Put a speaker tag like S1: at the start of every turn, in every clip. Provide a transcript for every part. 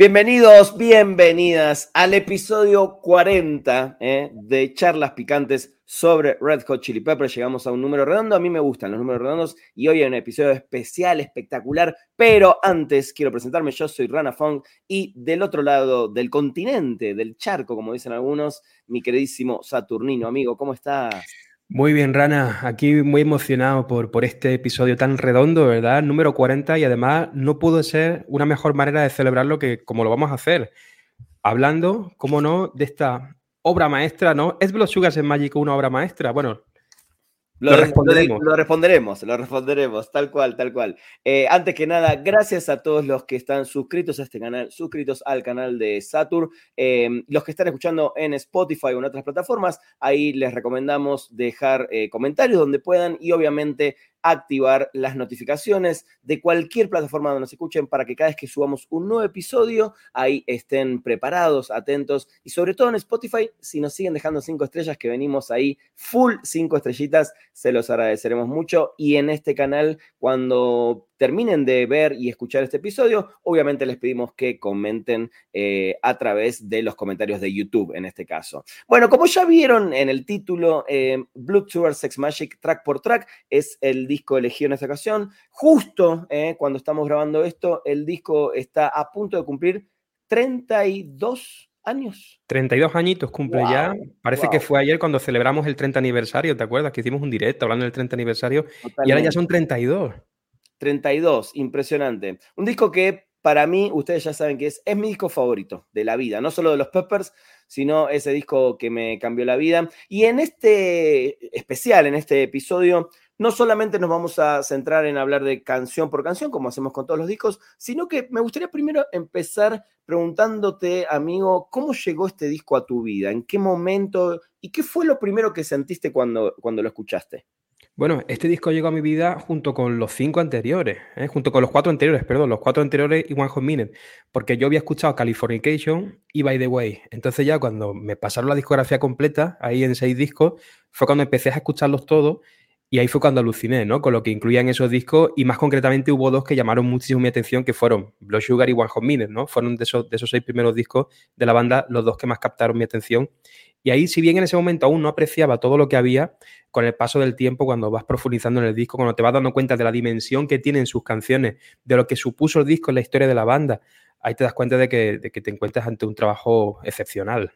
S1: Bienvenidos, bienvenidas al episodio 40 eh, de Charlas Picantes sobre Red Hot Chili Peppers. Llegamos a un número redondo. A mí me gustan los números redondos y hoy hay un episodio especial, espectacular. Pero antes quiero presentarme. Yo soy Rana Fong y del otro lado del continente, del charco, como dicen algunos, mi queridísimo Saturnino. Amigo, ¿cómo estás?
S2: Muy bien, Rana. Aquí muy emocionado por, por este episodio tan redondo, ¿verdad? Número 40 y además no pudo ser una mejor manera de celebrarlo que como lo vamos a hacer. Hablando, cómo no, de esta obra maestra, ¿no? ¿Es Blood en Magic una obra maestra? Bueno,
S1: lo, responderemos. Lo, responderemos, lo responderemos, tal cual, tal cual. Eh, antes que nada, gracias a todos los que están suscritos a este canal, suscritos al canal de Satur, em, los que están escuchando en Spotify o en otras plataformas, ahí les recomendamos dejar eh, comentarios donde puedan y obviamente activar las notificaciones de cualquier plataforma donde nos escuchen para que cada vez que subamos un nuevo episodio, ahí estén preparados, atentos y sobre todo en Spotify, si nos siguen dejando cinco estrellas, que venimos ahí full cinco estrellitas, se los agradeceremos mucho. Y en este canal, cuando terminen de ver y escuchar este episodio, obviamente les pedimos que comenten eh, a través de los comentarios de YouTube en este caso. Bueno, como ya vieron en el título, eh, Blue Tour Sex Magic Track por Track es el disco elegido en esta ocasión. Justo eh, cuando estamos grabando esto, el disco está a punto de cumplir 32 años.
S2: 32 añitos cumple ya. Parece que fue ayer cuando celebramos el 30 aniversario, ¿te acuerdas? Que hicimos un directo hablando del 30 aniversario y ahora ya son 32.
S1: 32, impresionante. Un disco que para mí, ustedes ya saben que es, es mi disco favorito de la vida, no solo de los Peppers, sino ese disco que me cambió la vida. Y en este especial, en este episodio, no solamente nos vamos a centrar en hablar de canción por canción, como hacemos con todos los discos, sino que me gustaría primero empezar preguntándote, amigo, ¿cómo llegó este disco a tu vida? ¿En qué momento? ¿Y qué fue lo primero que sentiste cuando, cuando lo escuchaste?
S2: Bueno, este disco llegó a mi vida junto con los cinco anteriores, ¿eh? junto con los cuatro anteriores, perdón, los cuatro anteriores y One Hot Minute, porque yo había escuchado Californication y By the Way. Entonces ya cuando me pasaron la discografía completa, ahí en seis discos, fue cuando empecé a escucharlos todos y ahí fue cuando aluciné, ¿no? Con lo que incluían esos discos y más concretamente hubo dos que llamaron muchísimo mi atención que fueron Blood Sugar y One Hot Minute, ¿no? Fueron de esos, de esos seis primeros discos de la banda los dos que más captaron mi atención y ahí, si bien en ese momento aún no apreciaba todo lo que había, con el paso del tiempo, cuando vas profundizando en el disco, cuando te vas dando cuenta de la dimensión que tienen sus canciones, de lo que supuso el disco en la historia de la banda, ahí te das cuenta de que, te encuentras ante un trabajo excepcional.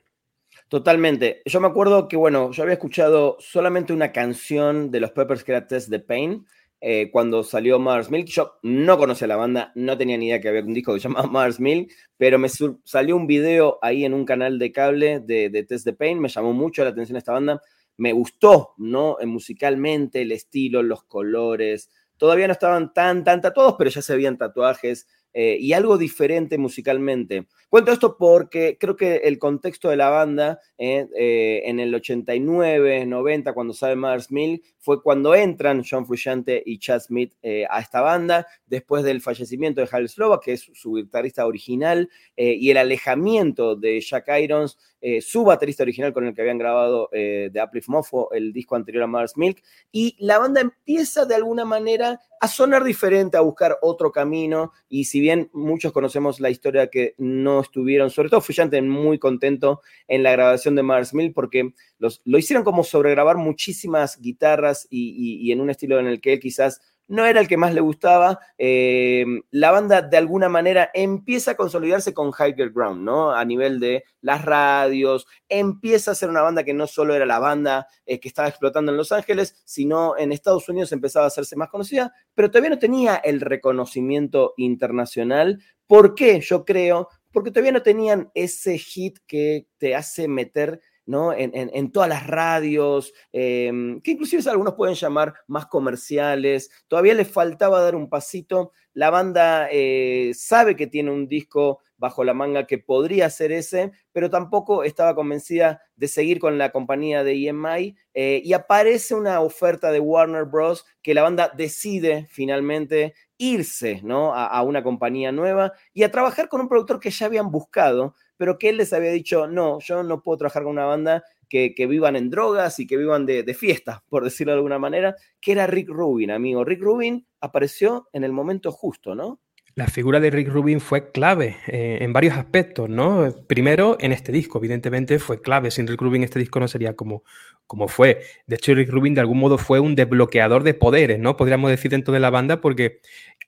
S1: Totalmente. Yo me acuerdo que, bueno, yo había escuchado solamente una canción de los Peppers que the Pain, eh, cuando salió Mars Milk. Yo no conocía la banda, no tenía ni idea que había un disco que se llamaba Mars Milk, pero me salió un video ahí en un canal de cable de, Test the Pain, me llamó mucho la atención esta banda, me gustó, ¿no? Eh, musicalmente, el estilo, los colores. Todavía no estaban tan, tan tatuados, pero ya se veían tatuajes. Eh, y algo diferente musicalmente. Cuento esto porque creo que el contexto de la banda eh, eh, en el 89, 90, cuando sale Mars Mill, fue cuando entran John Frusciante y Chad Smith a esta banda, después del fallecimiento de Hal Slova, que es su guitarrista original, y el alejamiento de Jack Irons, su baterista original con el que habían grabado The Uplift Mofo, el disco anterior a Mars Milk, y la banda empieza de alguna manera a sonar diferente, a buscar otro camino, y si bien muchos conocemos la historia que no estuvieron, sobre todo Frusciante muy contento en la grabación de Mars Mill porque los, lo hicieron como sobregrabar muchísimas guitarras y, y en un estilo en el que él quizás no era el que más le gustaba. Eh, la banda de alguna manera empieza a consolidarse con Higher Ground, ¿no? A nivel de las radios, empieza a ser una banda que no solo era la banda eh, que estaba explotando en Los Ángeles, sino en Estados Unidos empezaba a hacerse más conocida, pero todavía no tenía el reconocimiento internacional. ¿Por qué? Yo creo, porque todavía no tenían ese hit que te hace meter ¿no? En, todas las radios, em, que inclusive algunos pueden llamar más comerciales. Todavía les faltaba dar un pasito. La banda eh, sabe que tiene un disco bajo la manga que podría ser ese, pero tampoco estaba convencida de seguir con la compañía de EMI eh, y aparece una oferta de Warner Bros. que la banda decide finalmente irse ¿no? a una compañía nueva y a trabajar con un productor que ya habían buscado, pero que él les había dicho, no, yo no puedo trabajar con una banda que, vivan en drogas y que vivan de, de fiesta, por decirlo de alguna manera, que era Rick Rubin, amigo. Rick Rubin apareció en el momento justo, ¿no?
S2: La figura de Rick Rubin fue clave eh, en varios aspectos, ¿no? Primero, en este disco, evidentemente fue clave. Sin Rick Rubin este disco no sería como, como fue. De hecho, Rick Rubin de algún modo fue un desbloqueador de poderes, ¿no? Podríamos decir dentro de la banda porque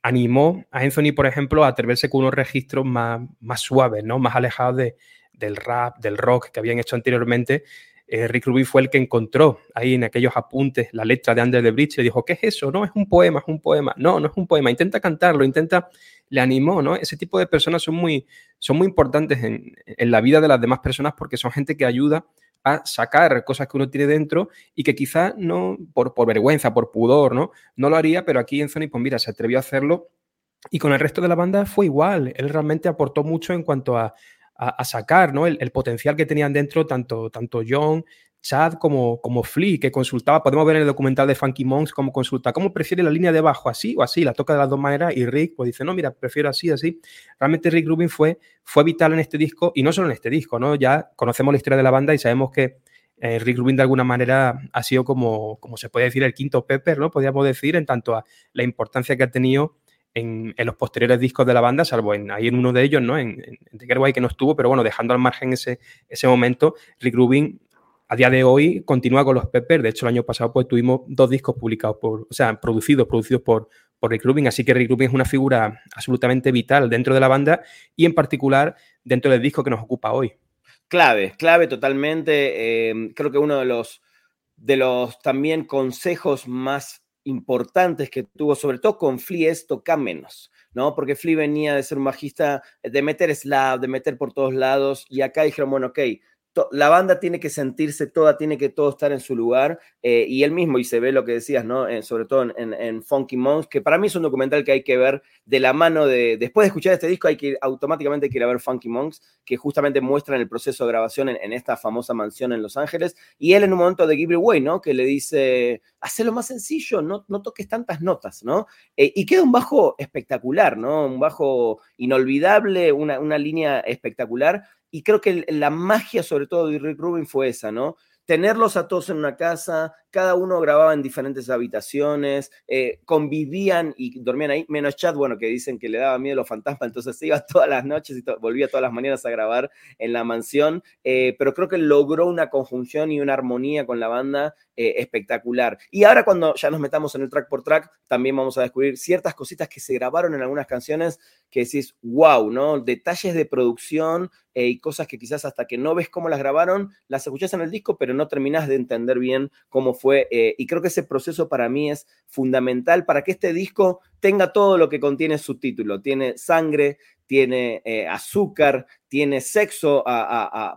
S2: animó a Anthony, por ejemplo, a atreverse con unos registros más, más suaves, ¿no? Más alejados de, del rap, del rock que habían hecho anteriormente eh, Rick Rubin fue el que encontró ahí en aquellos apuntes la letra de Under the Bridge y le dijo, ¿qué es eso? No, es un poema, es un poema. No, no es un poema. Intenta cantarlo, intenta, le animó, ¿no? Ese tipo de personas son muy, son muy importantes en, la vida de las demás personas porque son gente que ayuda a sacar cosas que uno tiene dentro y que quizás no, por, por vergüenza, por pudor, ¿no? No lo haría, pero aquí en Sony, pues mira, se atrevió a hacerlo y con el resto de la banda fue igual. Él realmente aportó mucho en cuanto a a, sacar ¿no? el, potencial que tenían dentro tanto, tanto John, Chad como, como Flea, que consultaba, podemos ver en el documental de Funky Monks cómo consulta, cómo prefiere la línea de bajo, así o así, la toca de las dos maneras y Rick pues dice, no, mira, prefiero así, así. Realmente Rick Rubin fue, fue vital en este disco y no solo en este disco, ¿no? Ya conocemos la historia de la banda y sabemos que eh, Rick Rubin de alguna manera ha sido como, como se puede decir, el quinto Pepper, ¿no? Podríamos decir en tanto a la importancia que ha tenido en, los posteriores discos de la banda, salvo en, ahí en uno de ellos, ¿no? En, en The Get que no estuvo, pero bueno, dejando al margen ese, ese momento, Rick Rubin a día de hoy continúa con los Peppers. De hecho, el año pasado pues tuvimos dos discos publicados por, o sea, producidos, producidos por, por Rick Rubin. Así que Rick Rubin es una figura absolutamente vital dentro de la banda y en particular dentro del disco que nos ocupa hoy.
S1: Clave, clave totalmente. Eh, creo que uno de los, de los también consejos más importantes que tuvo, sobre todo con Flea, es tocar menos, ¿no? Porque Flea venía de ser un bajista, de meter slap, de meter por todos lados, y acá dijeron, bueno, ok, la banda tiene que sentirse toda, tiene que todo estar en su lugar, eh, y él mismo, y se ve lo que decías, ¿no? sobre todo en, Funky Monks, que para mí es un documental que hay que ver de la mano de, después de escuchar este disco, hay que automáticamente ir a ver Funky Monks, que justamente muestran el proceso de grabación en, esta famosa mansión en Los Ángeles, y él en un momento de Give It Away, ¿no? Que le dice, lo más sencillo, no, no toques tantas notas, ¿no? Eh, y queda un bajo espectacular, ¿no? Un bajo inolvidable, una, una línea espectacular, y creo que la magia, sobre todo, de Rick Rubin fue esa, ¿no? Tenerlos a todos en una casa, cada uno grababa en diferentes habitaciones, eh, convivían y dormían ahí, menos Chad, bueno, que dicen que le daba miedo a los fantasmas, entonces se iba todas las noches y volvía todas las mañanas a grabar en la mansión, eh, pero creo que logró una conjunción y una armonía con la banda eh, espectacular. Y ahora cuando ya nos metamos en el track por track, también vamos a descubrir ciertas cositas que se grabaron en algunas canciones que decís, wow, ¿no? Detalles de producción y cosas que quizás hasta que no ves cómo las grabaron, las escuchás en el disco, pero no terminas de entender bien cómo fue. Y creo que ese proceso para mí es fundamental para que este disco tenga todo lo que contiene su título. Tiene sangre, tiene azúcar, tiene sexo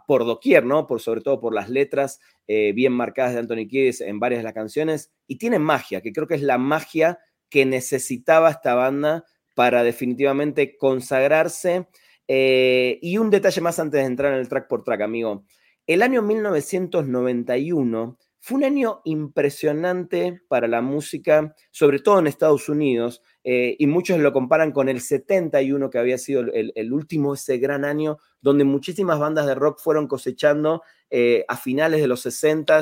S1: por doquier, ¿no? Por, sobre todo por las letras bien marcadas de Anthony Kiedis en varias de las canciones. Y tiene magia, que creo que es la magia que necesitaba esta banda para definitivamente consagrarse. Eh, y un detalle más antes de entrar en el track por track, amigo. El año 1991 fue un año impresionante para la música, sobre todo en Estados Unidos, eh, y muchos lo comparan con el 71, que había sido el, último, ese gran año, donde muchísimas bandas de rock fueron cosechando eh, a finales de los 60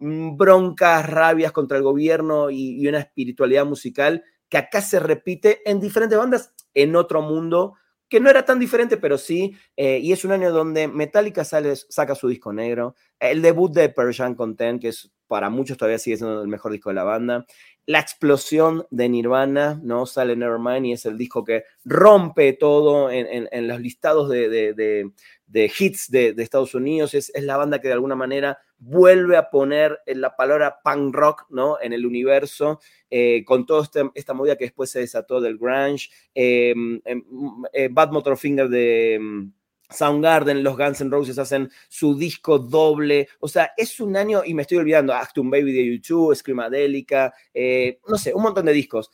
S1: broncas, rabias contra el gobierno y, una espiritualidad musical que acá se repite en diferentes bandas en otro mundo que no era tan diferente, pero sí, eh, y es un año donde Metallica sale, saca su disco negro, el debut de Persian Content, que es para muchos todavía sigue siendo el mejor disco de la banda, la explosión de Nirvana, ¿no? Sale Nevermind y es el disco que rompe todo en, los listados de, hits de, Estados Unidos, es, es, la banda que de alguna manera vuelve a poner la palabra punk rock, ¿no? En el universo, eh, con toda este, esta movida que después se desató del grunge, em, eh, Bad Motorfinger de em, Soundgarden, los Guns N' Roses hacen su disco doble. O sea, es un año, y me estoy olvidando, Actum Baby de YouTube, Screamadelica, eh, no sé, un montón de discos.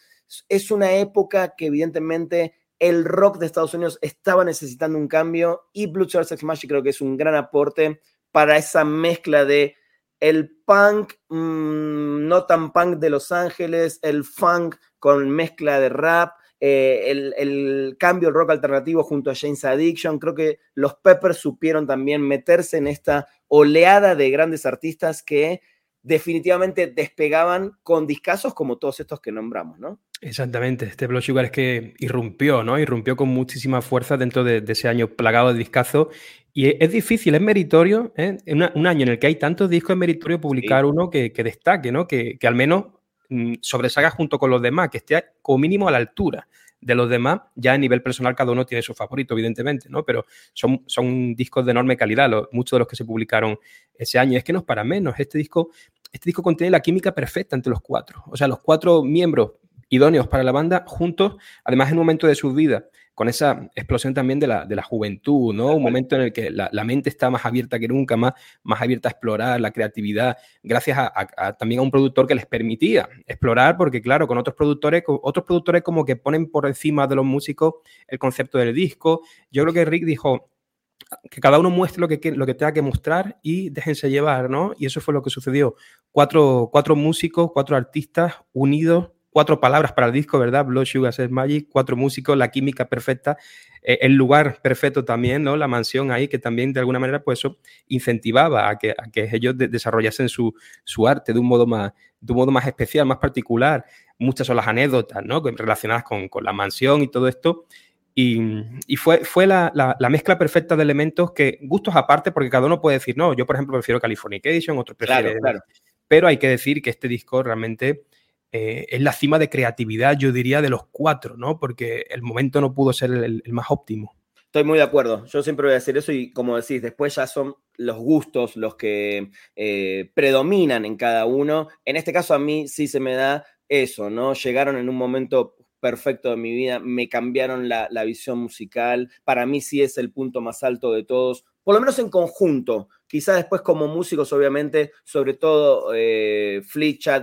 S1: Es una época que evidentemente el rock de Estados Unidos estaba necesitando un cambio y Blue Sex Magic creo que es un gran aporte para esa mezcla de el punk, mm, no tan punk de Los Ángeles, el funk con mezcla de rap, eh, el, cambio del rock alternativo junto a James Addiction. Creo que los Peppers supieron también meterse en esta oleada de grandes artistas que definitivamente despegaban con discazos como todos estos que nombramos, ¿no?
S2: Exactamente, este Blood Sugar es que irrumpió, ¿no? Irrumpió con muchísima fuerza dentro de, ese año plagado de discazos. Y es, difícil, es meritorio, ¿eh? en un año en el que hay tantos discos, es meritorio publicar uno que, destaque, ¿no? Que, que al menos mm, sobresalga junto con los demás, que esté como mínimo a la altura de los demás, ya a nivel personal cada uno tiene su favorito, evidentemente, ¿no? Pero son, son discos de enorme calidad, muchos de los que se publicaron ese año. Es que no es para menos, este disco, este disco contiene la química perfecta entre los cuatro. O sea, los cuatro miembros idóneos para la banda juntos, además en un momento de su vida con esa explosión también de la, de la juventud, ¿no? Un momento en el que la, mente está más abierta que nunca, más, más abierta a explorar la creatividad, gracias a, también a un productor que les permitía explorar, porque claro, con otros productores, otros productores como que ponen por encima de los músicos el concepto del disco. Yo creo que Rick dijo, que cada uno muestre lo que, lo que tenga que mostrar y déjense llevar, ¿no? Y eso fue lo que sucedió. Cuatro, cuatro músicos, cuatro artistas unidos cuatro palabras para el disco, ¿verdad? Blood Sugar Sex Magic, cuatro músicos, la química perfecta, eh, el lugar perfecto también, ¿no? La mansión ahí que también de alguna manera pues eso incentivaba a que, que ellos desarrollasen su, arte de un, modo más, de un modo más especial, más particular. Muchas son las anécdotas, ¿no? Relacionadas con, la mansión y todo esto. Y, fue, fue la, mezcla perfecta de elementos que, gustos aparte, porque cada uno puede decir, no, yo por ejemplo prefiero Californication, otro prefiere... Claro, Pero hay que decir que este disco realmente eh, es la cima de creatividad, yo diría, de los cuatro, ¿no? Porque el momento no pudo ser el, más óptimo.
S1: Estoy muy de acuerdo. Yo siempre voy a decir eso y como decís, después ya son los gustos los que eh, predominan en cada uno. En este caso a mí sí se me da eso, ¿no? Llegaron en un momento perfecto de mi vida, me cambiaron la, la visión musical. Para mí sí es el punto más alto de todos, por lo menos en conjunto. Quizá después como músicos, obviamente, sobre todo eh,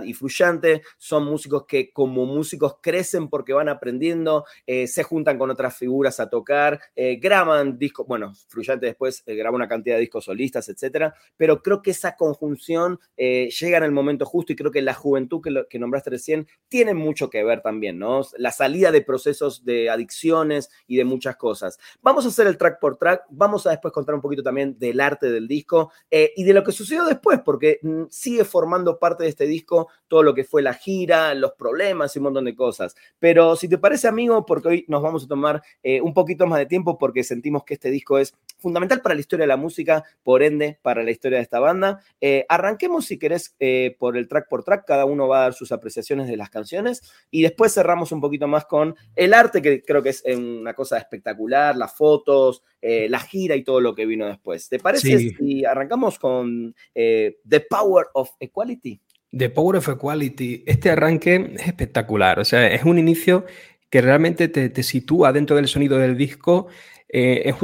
S1: y Fluyante, son músicos que como músicos crecen porque van aprendiendo, eh, se juntan con otras figuras a tocar, eh, graban discos, bueno, Fluyante después eh, graba una cantidad de discos solistas, etcétera, pero creo que esa conjunción llega en el momento justo y creo que la juventud que, que nombraste recién tiene mucho que ver también, ¿no? La salida de procesos de adicciones y de muchas cosas. Vamos a hacer el track por track, vamos a después contar un poquito también del arte del disco eh, y de lo que sucedió después, porque mm, sigue formando parte de este disco todo lo que fue la gira, los problemas y un montón de cosas. Pero si te parece, amigo, porque hoy nos vamos a tomar eh, un poquito más de tiempo porque sentimos que este disco es fundamental para la historia de la música, por ende, para la historia de esta banda. Eh, arranquemos, si querés, por el track por track, cada uno va a dar sus apreciaciones de las canciones y después cerramos un poquito más con el arte, que creo que es una cosa espectacular, las fotos, la gira y todo lo que vino después. ¿Te parece si arrancamos con eh, The Power of Equality.
S2: The Power of Equality. Este arranque es espectacular. O sea, es un inicio que realmente te, sitúa dentro del sonido del disco. Eh,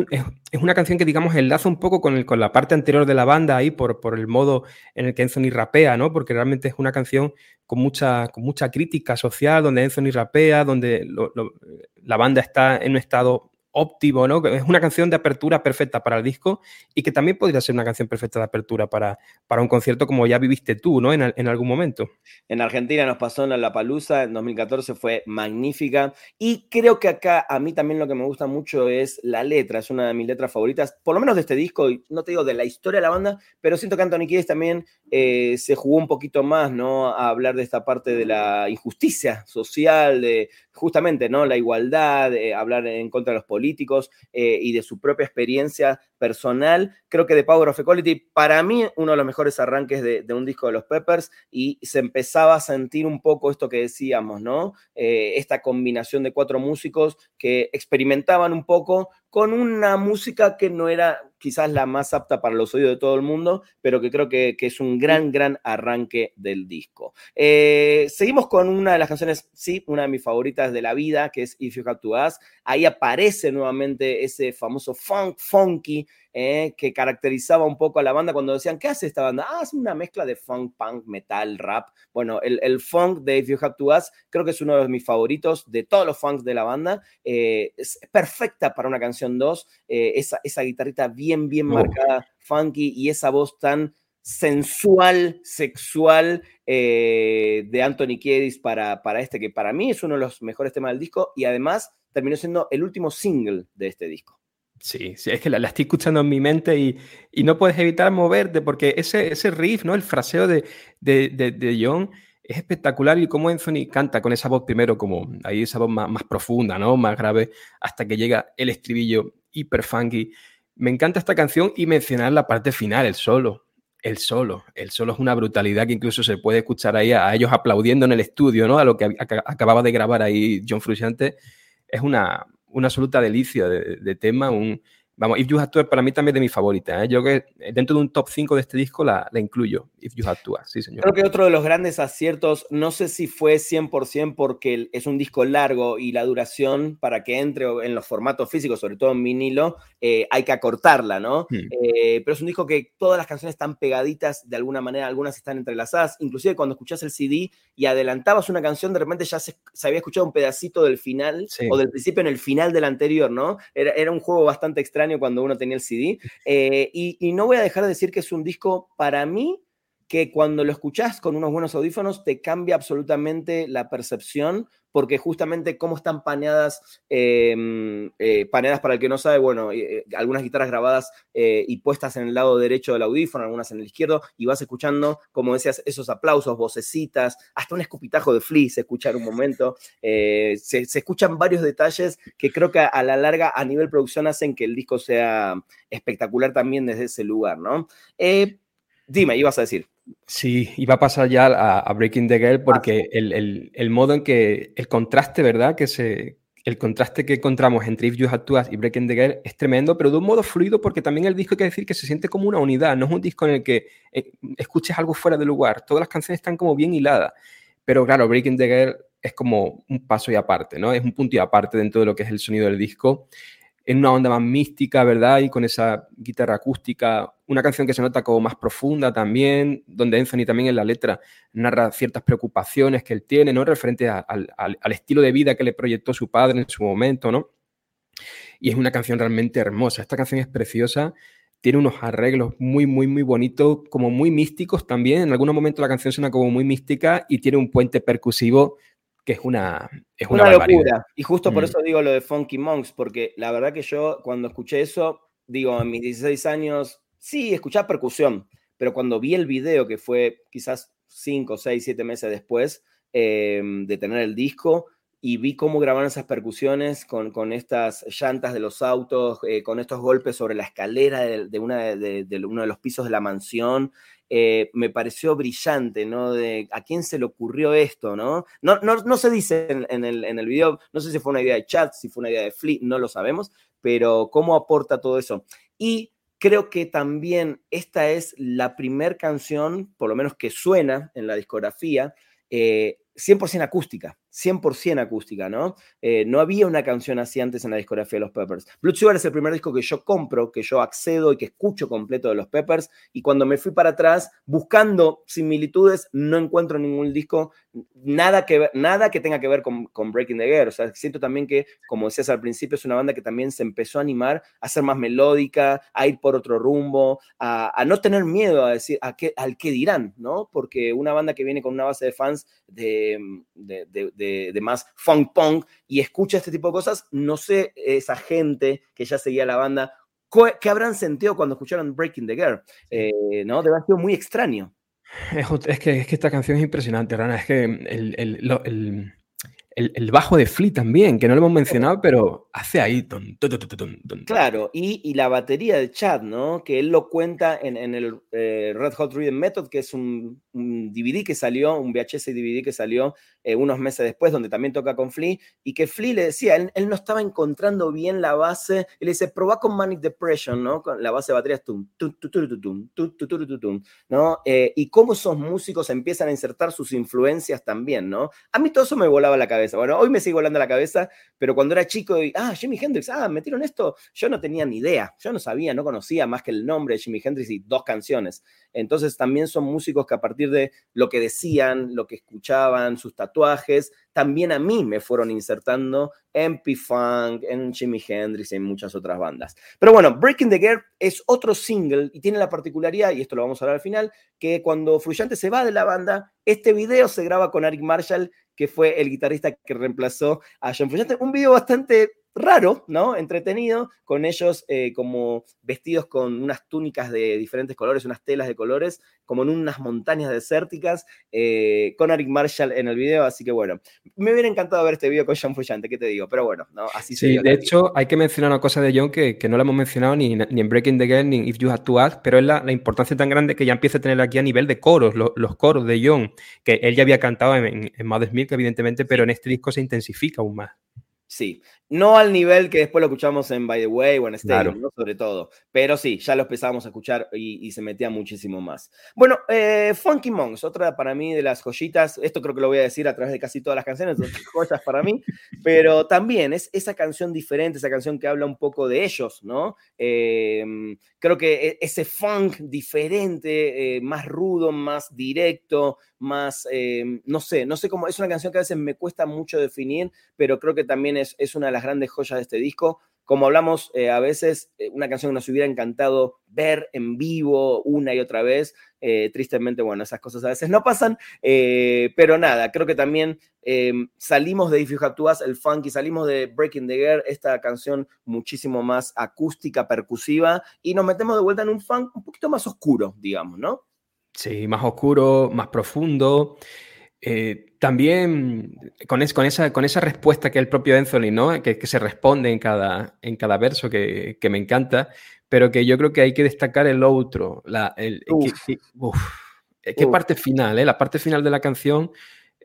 S2: es, una canción que, digamos, enlaza un poco con, con, la parte anterior de la banda ahí por, por el modo en el que Anthony rapea, ¿no? Porque realmente es una canción con mucha, con mucha crítica social, donde Anthony rapea, donde la banda está en un estado óptimo, ¿no? Es una canción de apertura perfecta para el disco y que también podría ser una canción perfecta de apertura para, para un concierto como ya viviste tú, ¿no? En, algún momento.
S1: En Argentina nos pasó en La Palusa, en 2014 fue magnífica y creo que acá a mí también lo que me gusta mucho es la letra, es una de mis letras favoritas, por lo menos de este disco, y no te digo de la historia de la banda, pero siento que Anthony Kiedis también eh, se jugó un poquito más, ¿no? A hablar de esta parte de la injusticia social, de justamente, ¿no? La igualdad, hablar en contra de los políticos eh, y de su propia experiencia personal. Creo que The Power of Equality, para mí, uno de los mejores arranques de, un disco de los Peppers y se empezaba a sentir un poco esto que decíamos, ¿no? Eh, esta combinación de cuatro músicos que experimentaban un poco con una música que no era quizás la más apta para los oídos de todo el mundo, pero que creo que, es un gran, gran arranque del disco. Eh, seguimos con una de las canciones, sí, una de mis favoritas de la vida, que es If You Have to Ask. Ahí aparece nuevamente ese famoso funk, funky, eh, que caracterizaba un poco a la banda cuando decían, ¿qué hace esta banda? Ah, es una mezcla de funk, punk, metal, rap. Bueno, el, funk de If You Have to Ask creo que es uno de mis favoritos de todos los funks de la banda. Eh, es perfecta para una canción 2, esa, esa guitarrita bien bien, marcada, funky, y esa voz tan sensual, sexual eh, de Anthony Kiedis para, para este, que para mí es uno de los mejores temas del disco y además terminó siendo el último single de este disco.
S2: Sí, sí, es que la, estoy escuchando en mi mente y, y, no puedes evitar moverte porque ese, ese riff, ¿no? El fraseo de, de, de, John es espectacular y cómo Anthony canta con esa voz primero, como ahí esa voz más, más profunda, ¿no? Más grave, hasta que llega el estribillo hiper funky. Me encanta esta canción y mencionar la parte final, el solo. El solo. El solo es una brutalidad que incluso se puede escuchar ahí a, ellos aplaudiendo en el estudio, ¿no? A lo que acababa de grabar ahí John Frusciante. Es una, una absoluta delicia de, de tema, un, Vamos, If You Had To para mí también es de mis favoritas. ¿eh? Yo que dentro de un top 5 de este disco la, la, incluyo, If You Had To, sí señor.
S1: Creo que otro de los grandes aciertos, no sé si fue 100% porque es un disco largo y la duración para que entre en los formatos físicos, sobre todo en vinilo, eh, hay que acortarla, ¿no? Hmm. Eh, pero es un disco que todas las canciones están pegaditas de alguna manera, algunas están entrelazadas, inclusive cuando escuchas el CD y adelantabas una canción, de repente ya se, había escuchado un pedacito del final o del principio en el final del anterior, ¿no? Era, era un juego bastante extraño cuando uno tenía el CD. Eh, y, no voy a dejar de decir que es un disco para mí que cuando lo escuchás con unos buenos audífonos te cambia absolutamente la percepción, porque justamente cómo están paneadas, em, eh, paneadas para el que no sabe, bueno, eh, algunas guitarras grabadas y puestas en el lado derecho del audífono, algunas en el izquierdo, y vas escuchando, como decías, esos aplausos, vocecitas, hasta un escupitajo de Flea se escucha en un momento, se, se, escuchan varios detalles que creo que a la larga, a nivel producción, hacen que el disco sea espectacular también desde ese lugar, ¿no? dime, ibas a decir.
S2: Sí, iba a pasar ya a, Breaking the Girl porque el, modo en que el contraste, ¿verdad? Que se, el contraste que encontramos entre If You Had To y Breaking the Girl es tremendo, pero de un modo fluido porque también el disco hay que decir que se siente como una unidad, no es un disco en el que eh, escuches algo fuera de lugar, todas las canciones están como bien hiladas, pero claro, Breaking the Girl es como un paso y aparte, ¿no? Es un punto y aparte dentro de lo que es el sonido del disco en una onda más mística, ¿verdad? Y con esa guitarra acústica, una canción que se nota como más profunda también, donde Anthony también en la letra narra ciertas preocupaciones que él tiene, ¿no? Referente al, estilo de vida que le proyectó su padre en su momento, ¿no? Y es una canción realmente hermosa. Esta canción es preciosa, tiene unos arreglos muy, muy, muy bonitos, como muy místicos también. En algunos momentos la canción suena como muy mística y tiene un puente percusivo que es una, es una, locura.
S1: Y justo por mm. eso digo lo de Funky Monks, porque la verdad que yo cuando escuché eso, digo, en mis 16 años, sí, escuchaba percusión, pero cuando vi el video, que fue quizás 5, 6, 7 meses después em, de tener el disco, y vi cómo grabaron esas percusiones con, con estas llantas de los autos, eh, con estos golpes sobre la escalera de, una de, de, uno de los pisos de la mansión, eh, me pareció brillante, ¿no? De a quién se le ocurrió esto, ¿no? No, no, no se dice en, el, en el video, no sé si fue una idea de chat, si fue una idea de Flea, no lo sabemos, pero cómo aporta todo eso. Y creo que también esta es la primer canción, por lo menos que suena en la discografía, 100% eh, acústica. 100% acústica, ¿no? Eh, no había una canción así antes en la discografía de los Peppers. Blood Sugar es el primer disco que yo compro, que yo accedo y que escucho completo de los Peppers, y cuando me fui para atrás buscando similitudes, no encuentro ningún disco, nada que, nada que tenga que ver con, Breaking the Gear. O sea, siento también que, como decías al principio, es una banda que también se empezó a animar a ser más melódica, a ir por otro rumbo, a, no tener miedo a decir a qué, al qué dirán, ¿no? Porque una banda que viene con una base de fans de de, más funk punk y escucha este tipo de cosas, no sé esa gente que ya seguía la banda, ¿qué habrán sentido cuando escucharon Breaking the Girl? Eh, ¿no? Debe haber sido muy extraño.
S2: Es, que, es que esta canción es impresionante, Rana. Es que el, el, el, bajo de Flea también, que no lo hemos mencionado, pero hace ahí.
S1: claro, y, la batería de Chad, ¿no? Que él lo cuenta en, el eh, Red Hot Rhythm Method, que es un, DVD que salió, un VHS DVD que salió eh, unos meses después, donde también toca con Flea, y que Flea le decía, él, no estaba encontrando bien la base, y le dice, probá con Manic Depression, ¿no? Con la base de baterías, tum, ¿no? Eh, y cómo esos músicos empiezan a insertar sus influencias también, ¿no? A mí todo eso me volaba la cabeza. Bueno, hoy me sigue volando la cabeza, pero cuando era chico, y, ah, Jimi Hendrix, ah, metieron esto, yo no tenía ni idea, yo no sabía, no conocía más que el nombre de Jimi Hendrix y dos canciones. Entonces también son músicos que a partir de lo que decían, lo que escuchaban, sus tatuajes, también a mí me fueron insertando en P-Funk, en Jimi Hendrix y en muchas otras bandas. Pero bueno, Breaking the Gear es otro single y tiene la particularidad, y esto lo vamos a hablar al final, que cuando Fluyante se va de la banda, este video se graba con Eric Marshall, que fue el guitarrista que reemplazó a John Frusciante. Un video bastante raro, ¿no? Entretenido, con ellos eh, como vestidos con unas túnicas de diferentes colores, unas telas de colores, como en unas montañas desérticas, eh, con Eric Marshall en el video, así que bueno, me hubiera encantado ver este video con John Fuyante, ¿qué te digo? Pero bueno, ¿no?
S2: Así Sí, de hecho, hay que mencionar una cosa de John que, no la hemos mencionado ni, ni, en Breaking the Game ni en If You Have to Ask, pero es la, importancia tan grande que ya empieza a tener aquí a nivel de coros, los coros de John, que él ya había cantado en, en Mother's Milk, evidentemente, pero en este disco se intensifica aún más.
S1: Sí, no al nivel que después lo escuchamos en By the Way o en Stadium, ¿no? sobre todo. Pero sí, ya lo empezamos a escuchar y, se metía muchísimo más. Bueno, eh, Funky Monks, otra para mí de las joyitas. Esto creo que lo voy a decir a través de casi todas las canciones, joyas para mí. Pero también es esa canción diferente, esa canción que habla un poco de ellos, ¿no? Em, creo que e, ese funk diferente, eh, más rudo, más directo, más, em, no sé, no sé cómo, es una canción que a veces me cuesta mucho definir, pero creo que también es, es una de las grandes joyas de este disco. Como hablamos eh, a veces, eh, una canción que nos hubiera encantado ver en vivo una y otra vez. tristemente, bueno, esas cosas a veces no pasan, pero nada, creo que también em, salimos de If You Have To el funky, salimos de Breaking the Girl, esta canción muchísimo más acústica, percusiva, y nos metemos de vuelta en un funk un poquito más oscuro, digamos, ¿no?
S2: Sí, más oscuro, más profundo. Eh, también con, con, esa, con esa respuesta que el propio Anthony, ¿no? Que, se responde en cada, en cada verso, que, me encanta, pero que yo creo que hay que destacar el otro. La, el, qué parte final, ¿eh? La parte final de la canción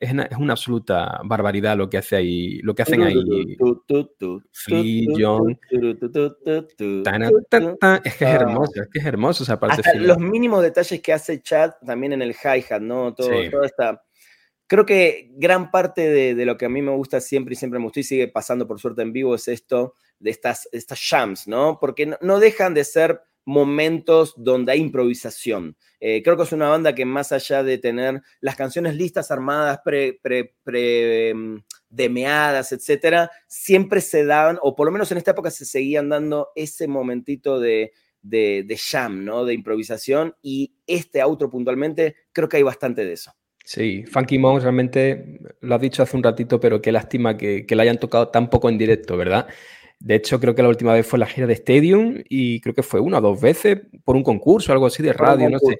S2: es una, absoluta barbaridad lo que hace ahí, lo que hacen ahí. John. Es que es hermoso, es que es hermoso esa parte.
S1: Los mínimos detalles que hace Chad también en el hi-hat, ¿no? Todo, esta. Creo que gran parte de, lo que a mí me gusta siempre y siempre me gusta y sigue pasando por suerte en vivo es esto de estas, estas jams, ¿no? Porque no dejan de ser momentos donde hay improvisación. Eh, creo que es una banda que más allá de tener las canciones listas, armadas, pre, pre, pre mm, demeadas, etcétera, siempre se daban, o por lo menos en esta época se seguían dando ese momentito de, de, de jam, ¿no? De improvisación, y este auto puntualmente, creo que hay bastante de eso.
S2: Sí, Funky Monks realmente lo has dicho hace un ratito, pero qué lástima que, que la hayan tocado tan poco en directo, ¿verdad? De hecho, creo que la última vez fue la gira de Stadium y creo que fue una o dos veces por un concurso, algo así de radio, no sé.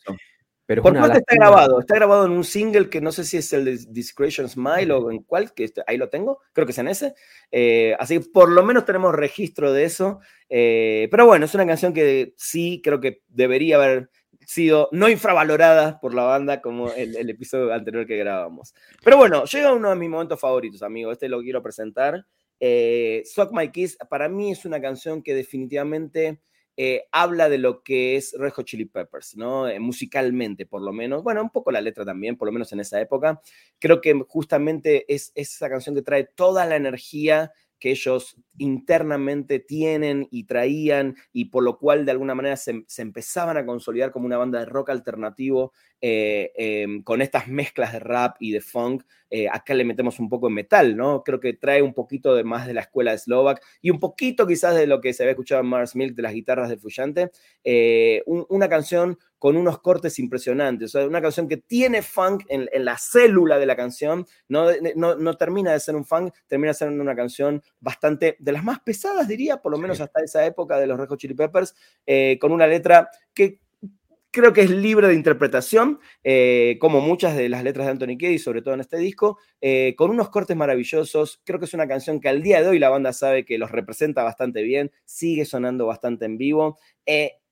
S1: Pero por parte está grabado, está grabado en un single que no sé si es el de Discretion Smile o en cuál, que ahí lo tengo, creo que es en ese. Eh, así que por lo menos tenemos registro de eso. Eh, pero bueno, es una canción que sí creo que debería haber sido no infravalorada por la banda como el, el episodio anterior que grabamos. Pero bueno, llega uno de mis momentos favoritos, amigo. Este lo quiero presentar. Eh, Suck My Kiss para mí es una canción que definitivamente eh, habla de lo que es Red Hot Chili Peppers, ¿no? Eh, musicalmente, por lo menos. Bueno, un poco la letra también, por lo menos en esa época. Creo que justamente es, es esa canción que trae toda la energía que ellos internamente tienen y traían y por lo cual de alguna manera se, empezaban a consolidar como una banda de rock alternativo eh, em, con estas mezclas de rap y de funk. Eh, acá le metemos un poco de metal, ¿no? Creo que trae un poquito de más de la escuela de Slovak y un poquito quizás de lo que se había escuchado en Mars Milk de las guitarras de Fuyante. Eh, una canción con unos cortes impresionantes, o sea, una canción que tiene funk en, la célula de la canción, no, no, no, termina de ser un funk, termina siendo una canción bastante de las más pesadas, diría, por lo menos hasta esa época de los Red Hot Chili Peppers, eh, con una letra que creo que es libre de interpretación, eh, como muchas de las letras de Anthony Kiedis, sobre todo en este disco, eh, con unos cortes maravillosos. Creo que es una canción que al día de hoy la banda sabe que los representa bastante bien, sigue sonando bastante en vivo.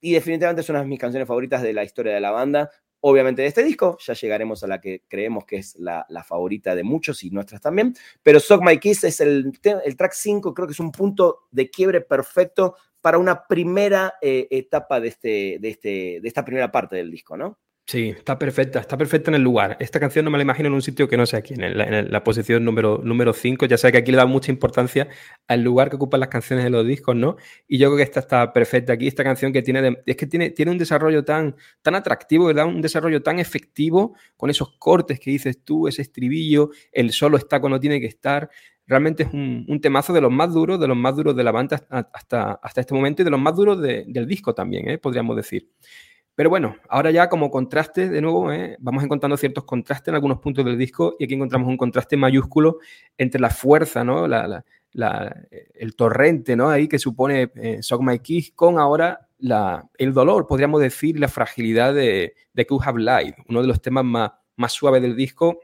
S1: y definitivamente es una de mis canciones favoritas de la historia de la banda obviamente de este disco. Ya llegaremos a la que creemos que es la, favorita de muchos y nuestras también. Pero Sock My Kiss es el, track 5, creo que es un punto de quiebre perfecto para una primera eh, etapa de, este, de, este, de esta primera parte del disco, ¿no?
S2: Sí, está perfecta, está perfecta en el lugar. Esta canción no me la imagino en un sitio que no sea aquí, en, la posición número 5. Ya sé que aquí le da mucha importancia al lugar que ocupan las canciones de los discos, ¿no? Y yo creo que esta está perfecta aquí. Esta canción que tiene, es que tiene, tiene un desarrollo tan, tan atractivo, ¿verdad? Un desarrollo tan efectivo con esos cortes que dices tú, ese estribillo, el solo está cuando tiene que estar. Realmente es un, temazo de los más duros, de los más duros de la banda hasta, hasta este momento y de los más duros del disco también, ¿eh? podríamos decir. Pero bueno, ahora ya como contraste, de nuevo, ¿eh? vamos encontrando ciertos contrastes en algunos puntos del disco y aquí encontramos un contraste mayúsculo entre la fuerza, ¿no? La, el torrente, ¿no? Ahí que supone eh, My Kiss con ahora el dolor, podríamos decir, la fragilidad de, de Could Have Light, uno de los temas más suaves del disco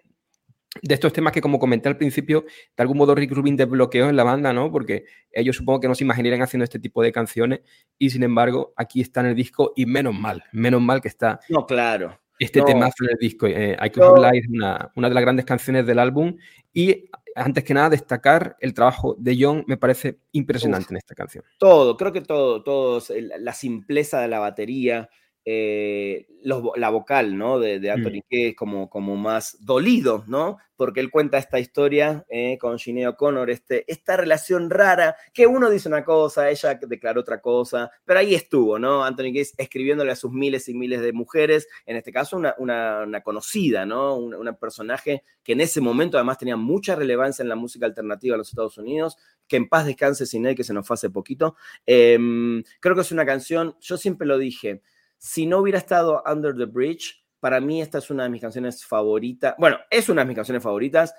S2: de estos temas que, como comenté al principio, de algún modo Rick Rubin desbloqueó en la banda, ¿no? Porque ellos supongo que no se imaginarían haciendo este tipo de canciones y, sin embargo, aquí está en el disco y menos mal, menos mal que está.
S1: No, claro.
S2: Este tema en el disco. Eh, I Could Have es una, una, de las grandes canciones del álbum y, antes que nada, destacar el trabajo de John me parece impresionante en esta canción.
S1: Todo, creo que todo, todo, la simpleza de la batería, eh, la vocal, ¿no? De, de Anthony mm. que es como, como más dolido, ¿no? Porque él cuenta esta historia eh, con Sinead O'Connor, este, esta relación rara, que uno dice una cosa, ella declaró otra cosa, pero ahí estuvo, ¿no? Anthony Kiedis escribiéndole a sus miles y miles de mujeres, en este caso una, una, conocida, ¿no? Un, personaje que en ese momento además tenía mucha relevancia en la música alternativa de los Estados Unidos, que en paz descanse Sinead, que se nos fue hace poquito. Em, creo que es una canción, yo siempre lo dije, si no hubiera estado Under the Bridge, para mí esta es una de mis canciones favoritas. Bueno, es una de mis canciones favoritas.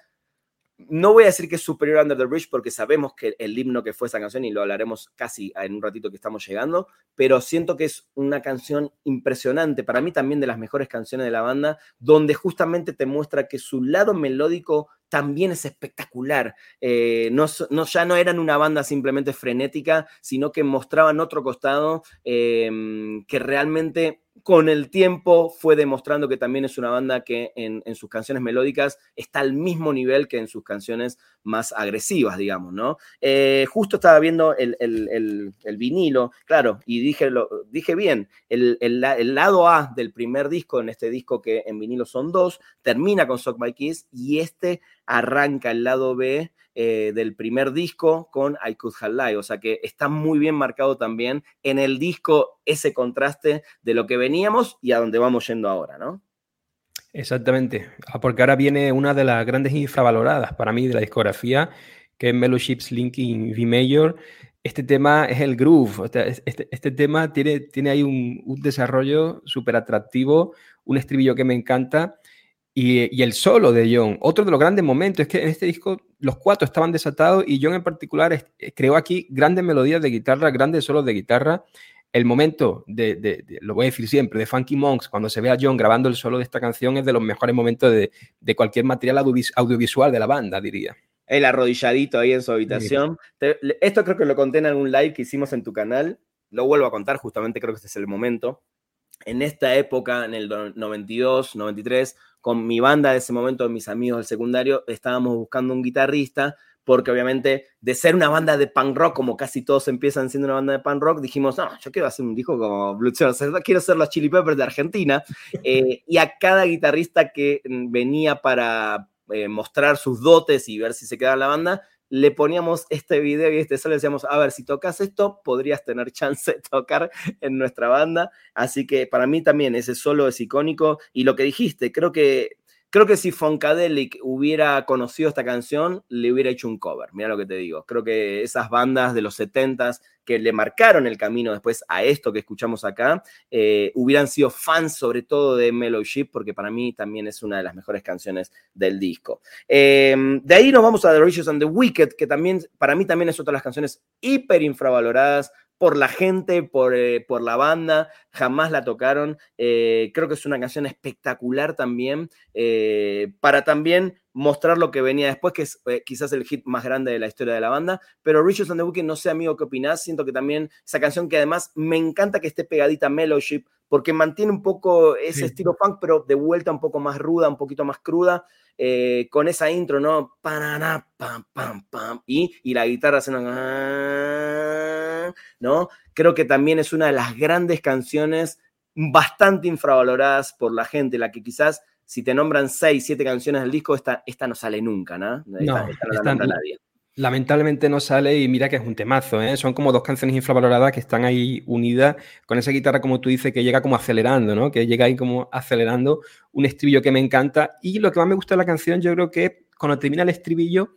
S1: No voy a decir que es superior a Under the Bridge porque sabemos que el himno que fue esa canción y lo hablaremos casi en un ratito que estamos llegando, pero siento que es una canción impresionante, para mí también de las mejores canciones de la banda, donde justamente te muestra que su lado melódico también es espectacular. Eh, no, ya no eran una banda simplemente frenética, sino que mostraban otro costado em, que realmente con el tiempo fue demostrando que también es una banda que en, sus canciones melódicas está al mismo nivel que en sus canciones más agresivas, digamos, ¿no? Eh, justo estaba viendo el, vinilo, claro, y dije, lo, dije bien, el, lado A del primer disco, en este disco que en vinilo son dos, termina con Sock My Kiss y este arranca el lado B eh, del primer disco con I Could Have Lied. O sea que está muy bien marcado también en el disco ese contraste de lo que veníamos y a donde vamos yendo ahora, ¿no?
S2: Exactamente, ah, porque ahora viene una de las grandes infravaloradas para mí de la discografía, que es Mellowships Linking V Major. Este tema es el groove, este, este tema tiene, tiene ahí un, un desarrollo súper atractivo, un estribillo que me encanta y, el solo de John, otro de los grandes momentos, es que en este disco los cuatro estaban desatados y John en particular eh, creó aquí grandes melodías de guitarra, grandes solos de guitarra. El momento de, lo voy a decir siempre, de Funky Monks, cuando se ve a John grabando el solo de esta canción, es de los mejores momentos de, cualquier material audiovisual de la banda, diría.
S1: El arrodilladito ahí en su habitación. esto creo que lo conté en algún live que hicimos en tu canal. Lo vuelvo a contar, justamente creo que este es el momento. En esta época, en el 92, 93, con mi banda de ese momento, mis amigos del secundario, estábamos buscando un guitarrista, porque obviamente de ser una banda de punk rock, como casi todos empiezan siendo una banda de punk rock, dijimos, no, yo quiero hacer un disco como Blue quiero ser los Chili Peppers de Argentina, eh, y a cada guitarrista que venía para eh, mostrar sus dotes y ver si se quedaba en la banda, le poníamos este video y este solo decíamos, a ver, si tocas esto, podrías tener chance de tocar en nuestra banda. Así que para mí también ese solo es icónico. Y lo que dijiste, creo que Creo que si Funkadelic hubiera conocido esta canción, le hubiera hecho un cover. Mira lo que te digo. Creo que esas bandas de los 70s que le marcaron el camino después a esto que escuchamos acá, eh, hubieran sido fans sobre todo de Mellow Ship, porque para mí también es una de las mejores canciones del disco. Em, de ahí nos vamos a The Riches and the Wicked, que también para mí también es otra de las canciones hiper infravaloradas, por la gente, por, eh, por la banda, jamás la tocaron. Eh, creo que es una canción espectacular también, eh, para también mostrar lo que venía después, que es quizás el hit más grande de la historia de la banda. Pero Richard and the Wicked, no sé, amigo, qué opinás. Siento que también esa canción que además me encanta que esté pegadita a Mellowship, porque mantiene un poco ese estilo punk, pero de vuelta un poco más ruda, un poquito más cruda. Con esa intro, ¿no? Pam, pam, pam, y, y la guitarra haciendo ¿no? Creo que también es una de las grandes canciones bastante infravaloradas por la gente, la que quizás si te nombran seis, siete canciones del disco, esta, esta no sale nunca, ¿no?
S2: no, nadie. Lamentablemente no sale y mira que es un temazo, ¿eh? Son como dos canciones infravaloradas que están ahí unidas con esa guitarra, como tú dices, que llega como acelerando, ¿no? Que llega ahí como acelerando un estribillo que me encanta. Y lo que más me gusta de la canción, yo creo que cuando termina el estribillo,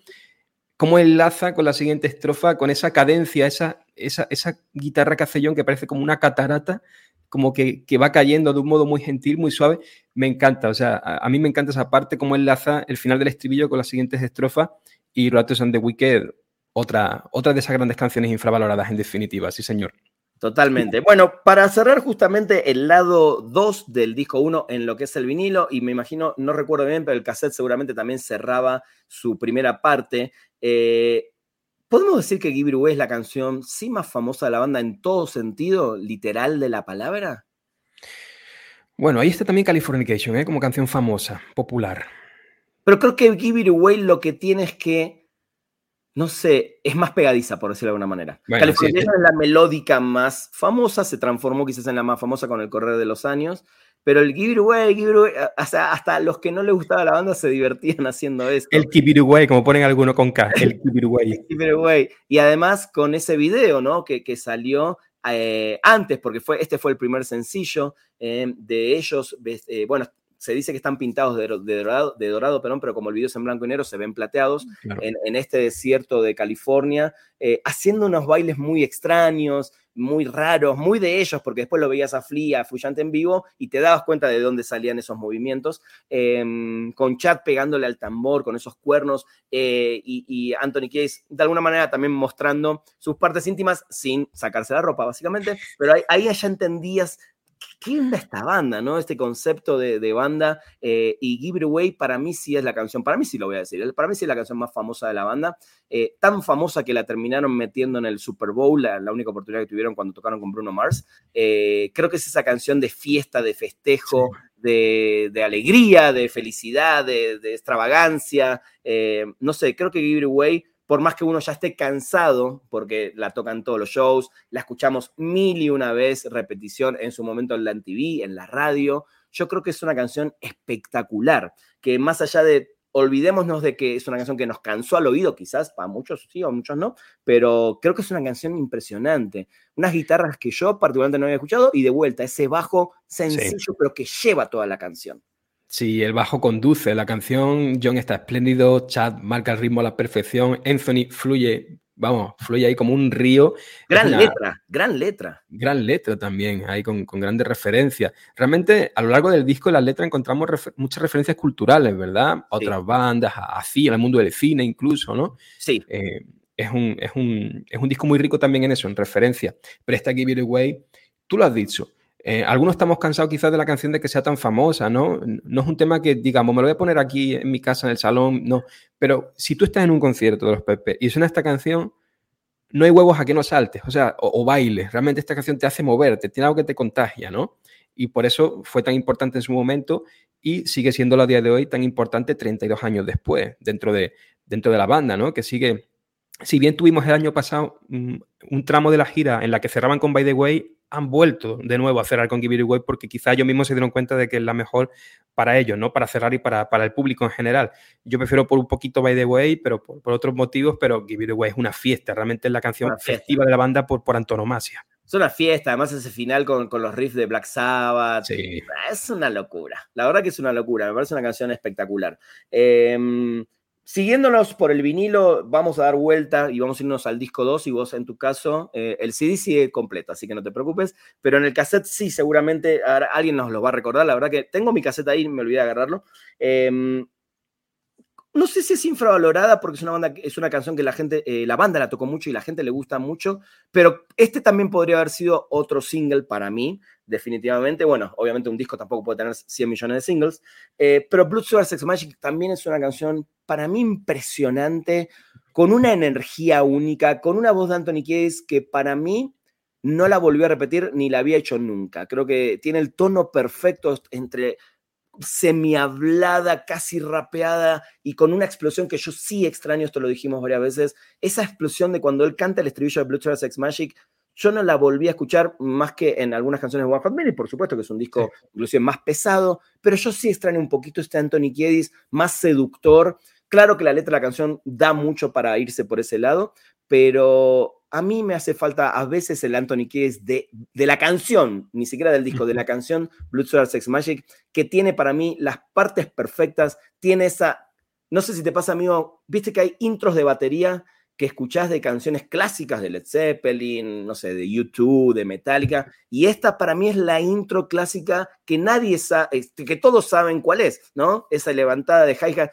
S2: cómo enlaza con la siguiente estrofa, con esa cadencia, esa, esa, guitarra que hace John que parece como una catarata, como que, va cayendo de un modo muy gentil, muy suave. Me encanta, o sea, a, mí me encanta esa parte, cómo enlaza el final del estribillo con las siguientes estrofas y Roatos and the Wicked, otra, otra de esas grandes canciones infravaloradas en definitiva, sí señor.
S1: Totalmente. Bueno, para cerrar justamente el lado 2 del disco 1 en lo que es el vinilo, y me imagino, no recuerdo bien, pero el cassette seguramente también cerraba su primera parte. Eh, ¿Podemos decir que Give It Away es la canción sí más famosa de la banda en todo sentido, literal de la palabra?
S2: Bueno, ahí está también Californication, ¿eh? como canción famosa, popular.
S1: Pero creo que Give It Away lo que tiene es que no sé, es más pegadiza, por decirlo de alguna manera. California es la melódica más famosa, se transformó quizás en la más famosa con el correr de los años, pero el Give It Away, Give It Away, hasta los que no les gustaba la banda se divertían haciendo esto.
S2: El Give It Away, como ponen algunos con K, el Give It Away.
S1: Give It Away. Y además con ese video, ¿no? Que, que salió eh, antes, porque fue, este fue el primer sencillo eh, de ellos, eh, bueno, se dice que están pintados de, dorado, de dorado pero como el video es en blanco y negro, se ven plateados en, este desierto de California, eh, haciendo unos bailes muy extraños, muy raros, muy de ellos, porque después lo veías a Flea, a Fuyante en vivo y te dabas cuenta de dónde salían esos movimientos, em, con Chad pegándole al tambor, con esos cuernos, eh, y, Anthony Case de alguna manera también mostrando sus partes íntimas sin sacarse la ropa, básicamente, pero ahí, ahí ya entendías ¿qué onda esta banda, no? Este concepto de, banda. Eh, y Give It Away para mí sí es la canción, para mí sí lo voy a decir, para mí sí es la canción más famosa de la banda. Eh, tan famosa que la terminaron metiendo en el Super Bowl, la, única oportunidad que tuvieron cuando tocaron con Bruno Mars. Eh, creo que es esa canción de fiesta, de festejo, de, alegría, de felicidad, de, de extravagancia. no sé, creo que Give It Away por más que uno ya esté cansado, porque la tocan todos los shows, la escuchamos mil y una vez, repetición en su momento en la TV, en la radio, yo creo que es una canción espectacular, que más allá de, olvidémonos de que es una canción que nos cansó al oído, quizás para muchos sí, o muchos no, pero creo que es una canción impresionante. Unas guitarras que yo particularmente no había escuchado y de vuelta, ese bajo sencillo, pero que lleva toda la canción.
S2: Sí, el bajo conduce. La canción, John está espléndido, Chad marca el ritmo a la perfección, Anthony fluye, vamos, fluye ahí como un río.
S1: Gran letra, gran letra.
S2: Gran letra también, ahí con, grandes referencias. Realmente, a lo largo del disco, en las letras encontramos muchas referencias culturales, ¿verdad? A otras bandas, así, al mundo del cine incluso, ¿no?
S1: Sí.
S2: Eh, es, un, es, un, es un disco muy rico también en eso, en referencia. Pero esta Give It Away, tú lo has dicho eh, algunos estamos cansados quizás de la canción de que sea tan famosa, ¿no? No es un tema que, digamos, me lo voy a poner aquí en mi casa, en el salón, no. Pero si tú estás en un concierto de los Pepe y suena esta canción, no hay huevos a que no saltes, o sea, o, bailes. Realmente esta canción te hace moverte, tiene algo que te contagia, ¿no? Y por eso fue tan importante en su momento y sigue siendo a día de hoy tan importante 32 años después, dentro de, dentro de la banda, ¿no? Que sigue. Si bien tuvimos el año pasado mm, un tramo de la gira en la que cerraban con By the Way, han vuelto de nuevo a cerrar con Give It Away porque quizá ellos mismos se dieron cuenta de que es la mejor para ellos, ¿no? Para cerrar y para, para el público en general. Yo prefiero por un poquito By the Way, pero por, otros motivos, pero Give It Away es una fiesta, realmente es la canción festiva de la banda por, por antonomasia.
S1: Es una fiesta, además ese final con, con los riffs de Black Sabbath. Es una locura. La verdad que es una locura. Me parece una canción espectacular. Eh, Siguiéndonos por el vinilo, vamos a dar vuelta y vamos a irnos al disco 2 y vos en tu caso, eh, el CD sigue completo, así que no te preocupes, pero en el cassette sí, seguramente alguien nos lo va a recordar, la verdad que tengo mi cassette ahí, me olvidé de agarrarlo. Em, no sé si es infravalorada porque es una banda, es una canción que la gente, eh, la banda la tocó mucho y la gente le gusta mucho, pero este también podría haber sido otro single para mí, definitivamente. Bueno, obviamente un disco tampoco puede tener 100 millones de singles, eh, pero Blood Sugar Sex Magic también es una canción para mí impresionante, con una energía única, con una voz de Anthony Kiedis que para mí no la volvió a repetir ni la había hecho nunca. Creo que tiene el tono perfecto entre semi-hablada, casi rapeada y con una explosión que yo sí extraño, esto lo dijimos varias veces, esa explosión de cuando él canta el estribillo de Blue Sex Magic, yo no la volví a escuchar más que en algunas canciones de One Hot Minute, por supuesto que es un disco inclusive más pesado, pero yo sí extraño un poquito este Anthony Kiedis más seductor. Claro que la letra de la canción da mucho para irse por ese lado, pero a mí me hace falta a veces el Anthony Kiedis de, de la canción, ni siquiera del disco, de la canción Blood Sugar Sex Magic, que tiene para mí las partes perfectas, tiene esa, no sé si te pasa, amigo, viste que hay intros de batería que escuchás de canciones clásicas de Led Zeppelin, no sé, de YouTube, de Metallica, y esta para mí es la intro clásica que nadie sabe, este, que todos saben cuál es, ¿no? Esa levantada de hi-hat,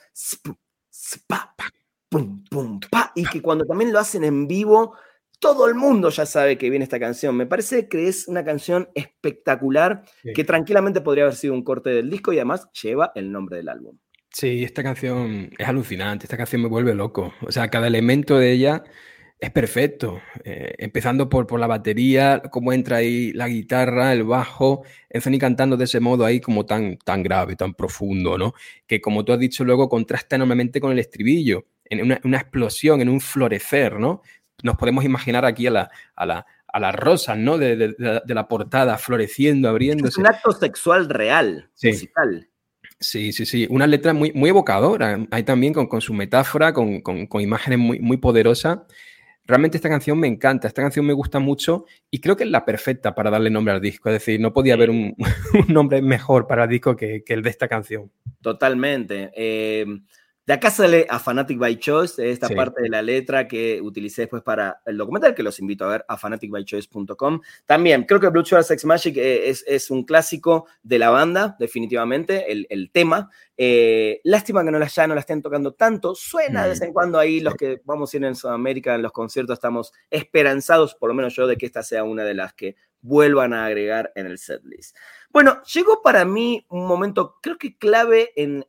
S1: pum, pum, pa, y que cuando también lo hacen en vivo, todo el mundo ya sabe que viene esta canción. Me parece que es una canción espectacular que tranquilamente podría haber sido un corte del disco y además lleva el nombre del álbum.
S2: Sí, esta canción es alucinante, esta canción me vuelve loco. O sea, cada elemento de ella es perfecto. Eh, empezando por, por la batería, cómo entra ahí la guitarra, el bajo, Anthony cantando de ese modo ahí como tan, tan grave, tan profundo, ¿no? Que como tú has dicho luego contrasta enormemente con el estribillo, en una, explosión, en un florecer, ¿no? Nos podemos imaginar aquí a la, a la, a las rosas, ¿no? De, la portada floreciendo, abriéndose. Es
S1: un acto sexual real, musical.
S2: Sí, sí, sí. Una letra muy, muy evocadora. Hay también con, con su metáfora, con, con, con, imágenes muy, muy poderosas. Realmente esta canción me encanta, esta canción me gusta mucho y creo que es la perfecta para darle nombre al disco. Es decir, no podía haber un, nombre mejor para el disco que, el de esta canción.
S1: Totalmente. Eh, de acá sale a Fanatic by Choice, esta parte de la letra que utilicé después para el documental, que los invito a ver a fanaticbychoice.com. También, creo que Blue Sugar Sex Magic eh, es, un clásico de la banda, definitivamente, el, tema. Eh, lástima que no la, ya no la estén tocando tanto. Suena de vez en cuando ahí, los que vamos a ir en Sudamérica, en los conciertos, estamos esperanzados, por lo menos yo, de que esta sea una de las que vuelvan a agregar en el setlist. Bueno, llegó para mí un momento, creo que clave en,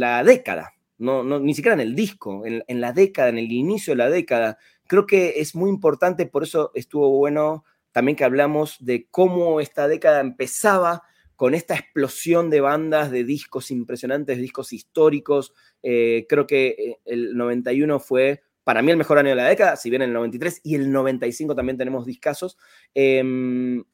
S1: la década, no, no, ni siquiera en el disco, en, la década, en el inicio de la década. Creo que es muy importante, por eso estuvo bueno también que hablamos de cómo esta década empezaba con esta explosión de bandas, de discos impresionantes, discos históricos. Eh, creo que eh, el 91 fue para mí el mejor año de la década, si bien el 93 y el 95 también tenemos discasos. Em,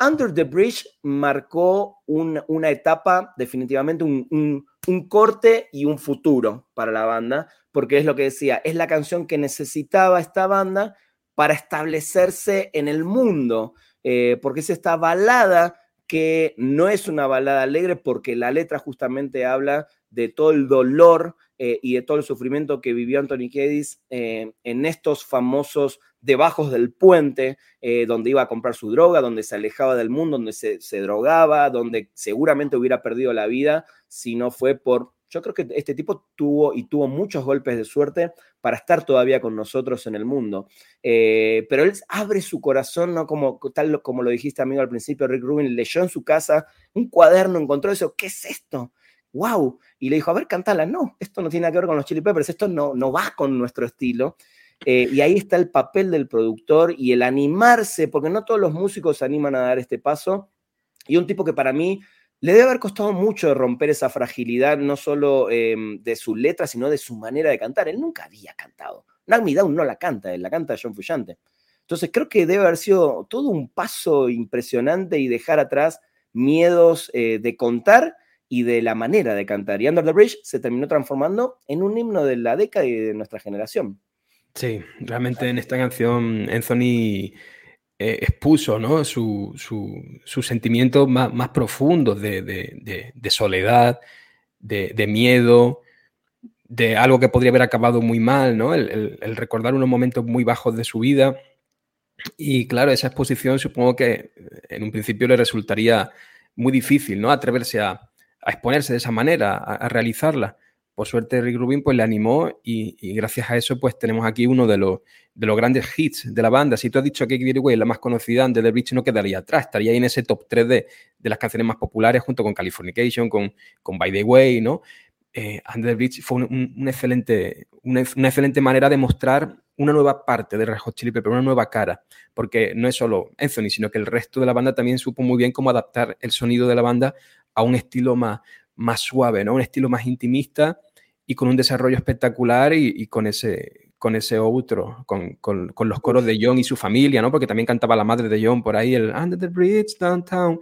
S1: Under the Bridge marcó una etapa, definitivamente un, corte y un futuro para la banda, porque es lo que decía, es la canción que necesitaba esta banda para establecerse en el mundo, eh, porque es esta balada que no es una balada alegre porque la letra justamente habla de todo el dolor eh, y de todo el sufrimiento que vivió Anthony Kiedis eh, en estos famosos debajos del puente, eh, donde iba a comprar su droga, donde se alejaba del mundo, donde se, drogaba, donde seguramente hubiera perdido la vida si no fue por... Yo creo que este tipo tuvo y tuvo muchos golpes de suerte para estar todavía con nosotros en el mundo. pero él abre su corazón, ¿no? Como, tal como lo dijiste, amigo, al principio, Rick Rubin leyó en su casa un cuaderno, encontró eso, ¿qué es esto? wow. Y le dijo, a ver, cantala. No, esto no tiene nada que ver con los Chili Peppers, esto no, no va con nuestro estilo. Eh, y ahí está el papel del productor y el animarse, porque no todos los músicos se animan a dar este paso. Y un tipo que para mí le debe haber costado mucho romper esa fragilidad, no solo em, de su letra, sino de su manera de cantar. Él nunca había cantado. Nagmi Down no la canta, él la canta John Fuyante. Entonces creo que debe haber sido todo un paso impresionante y dejar atrás miedos eh, de contar y de la manera de cantar. Y Under the Bridge se terminó transformando en un himno de la década y de nuestra generación.
S2: Sí, realmente en esta canción Anthony eh, expuso ¿no? sus su, sentimientos más, más profundos de, soledad, de, miedo, de algo que podría haber acabado muy mal, ¿no? el, recordar unos momentos muy bajos de su vida. Y claro, esa exposición supongo que en un principio le resultaría muy difícil, ¿no? Atreverse a exponerse de esa manera, a, realizarla. Por suerte Rick Rubin pues le animó y, gracias a eso pues tenemos aquí uno de los, de los grandes hits de la banda. Si tú has dicho que Get Away es la más conocida, antes The Bridge no quedaría atrás, estaría ahí en ese top 3 de, de las canciones más populares junto con Californication, con, con By the Way, ¿no? Eh, the Bridge fue un, excelente, una, excelente manera de mostrar una nueva parte de Red Hot Chili Peppers, una nueva cara, porque no es solo Anthony, sino que el resto de la banda también supo muy bien cómo adaptar el sonido de la banda a un estilo más, más suave, ¿no? Un estilo más intimista y con un desarrollo espectacular y, con ese con ese otro, con, con, los coros de John y su familia, ¿no? Porque también cantaba la madre de John por ahí, el Under the Bridge, Downtown.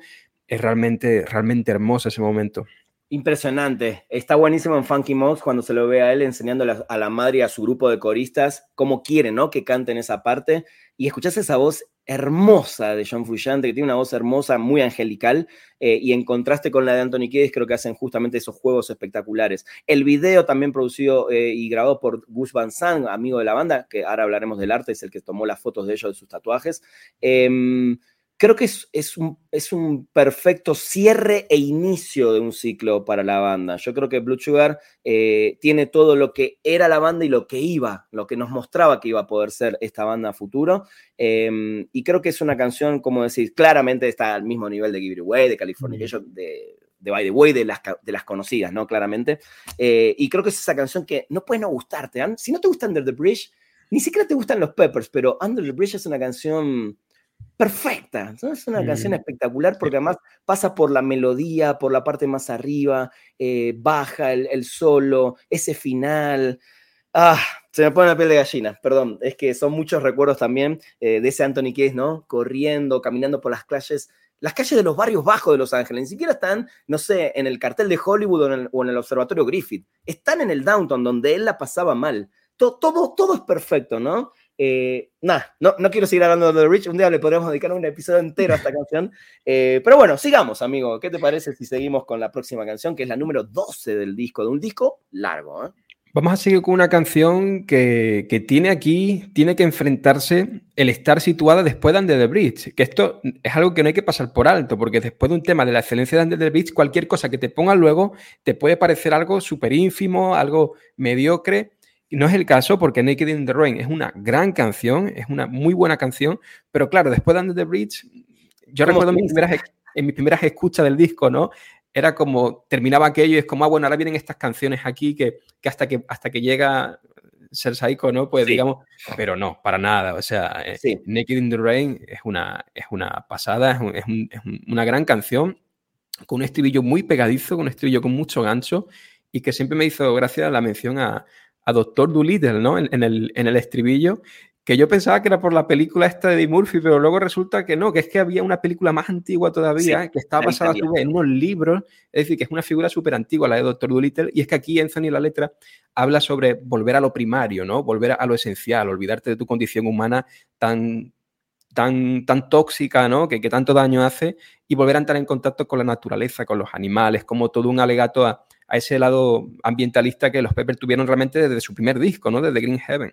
S2: Es realmente, realmente hermoso ese momento.
S1: Impresionante. Está buenísimo en Funky Mouse cuando se lo ve a él enseñando a la madre y a su grupo de coristas cómo quiere, ¿no? Que canten esa parte. Y escuchás esa voz hermosa de John Frusciante, que tiene una voz hermosa, muy angelical, eh, y en contraste con la de Anthony Kiedis, creo que hacen justamente esos juegos espectaculares. El video también producido eh, y grabado por Gus Van Sant, amigo de la banda, que ahora hablaremos del arte, es el que tomó las fotos de ellos, de sus tatuajes. Em, creo que es, es, un, es un perfecto cierre e inicio de un ciclo para la banda. Yo creo que Blue Sugar eh, tiene todo lo que era la banda y lo que iba, lo que nos mostraba que iba a poder ser esta banda a futuro. Em, y creo que es una canción, como decís, claramente está al mismo nivel de Give It Away, de California, de, de By the Way, de las, de las conocidas, ¿no? Claramente. Eh, y creo que es esa canción que no puede no gustarte. ¿ah? Si no te gusta Under the Bridge, ni siquiera te gustan los Peppers, pero Under the Bridge es una canción perfecta. Es una canción espectacular porque además pasa por la melodía, por la parte más arriba, eh, baja el, solo, ese final. Ah, se me pone la piel de gallina, perdón. Es que son muchos recuerdos también eh, de ese Anthony Case, ¿no? Corriendo, caminando por las calles, las calles de los barrios bajos de Los Ángeles. Ni siquiera están, no sé, en el cartel de Hollywood o en el, o en el Observatorio Griffith. Están en el downtown, donde él la pasaba mal. Todo, todo, todo es perfecto, ¿no? Eh, nada, no, no quiero seguir hablando de The Rich. Un día le podríamos dedicar un episodio entero a esta canción. Eh, pero bueno, sigamos, amigo. ¿Qué te parece si seguimos con la próxima canción, que es la número 12 del disco, de un disco largo? ¿eh?
S2: Vamos a seguir con una canción que, que, tiene aquí, tiene que enfrentarse el estar situada después de Under the Bridge, que esto es algo que no hay que pasar por alto, porque después de un tema de la excelencia de Under the Bridge, cualquier cosa que te ponga luego te puede parecer algo súper ínfimo, algo mediocre, no es el caso porque Naked in the Rain es una gran canción, es una muy buena canción, pero claro, después de Under the Bridge, yo recuerdo mis primeras, en mis primeras escuchas del disco, ¿no? Era como, terminaba aquello y es como, ah, bueno, ahora vienen estas canciones aquí que, que hasta, que hasta que llega ser psycho, ¿no? Pues digamos, pero no, para nada. O sea, eh, Naked in the Rain es una, es una pasada, es, es, una gran canción con un estribillo muy pegadizo, con un estribillo con mucho gancho y que siempre me hizo gracia la mención a, a Doctor Dolittle, ¿no? En, el, en el estribillo, que yo pensaba que era por la película esta de Eddie Murphy, pero luego resulta que no, que es que había una película más antigua todavía, que estaba basada en unos libros, es decir, que es una figura súper antigua la de Doctor Dolittle, y es que aquí Anthony la letra habla sobre volver a lo primario, ¿no? Volver a lo esencial, olvidarte de tu condición humana tan, tan, tan tóxica, ¿no? Que, que tanto daño hace, y volver a entrar en contacto con la naturaleza, con los animales, como todo un alegato a a ese lado ambientalista que los Peppers tuvieron realmente desde su primer disco, ¿no? Desde Green Heaven.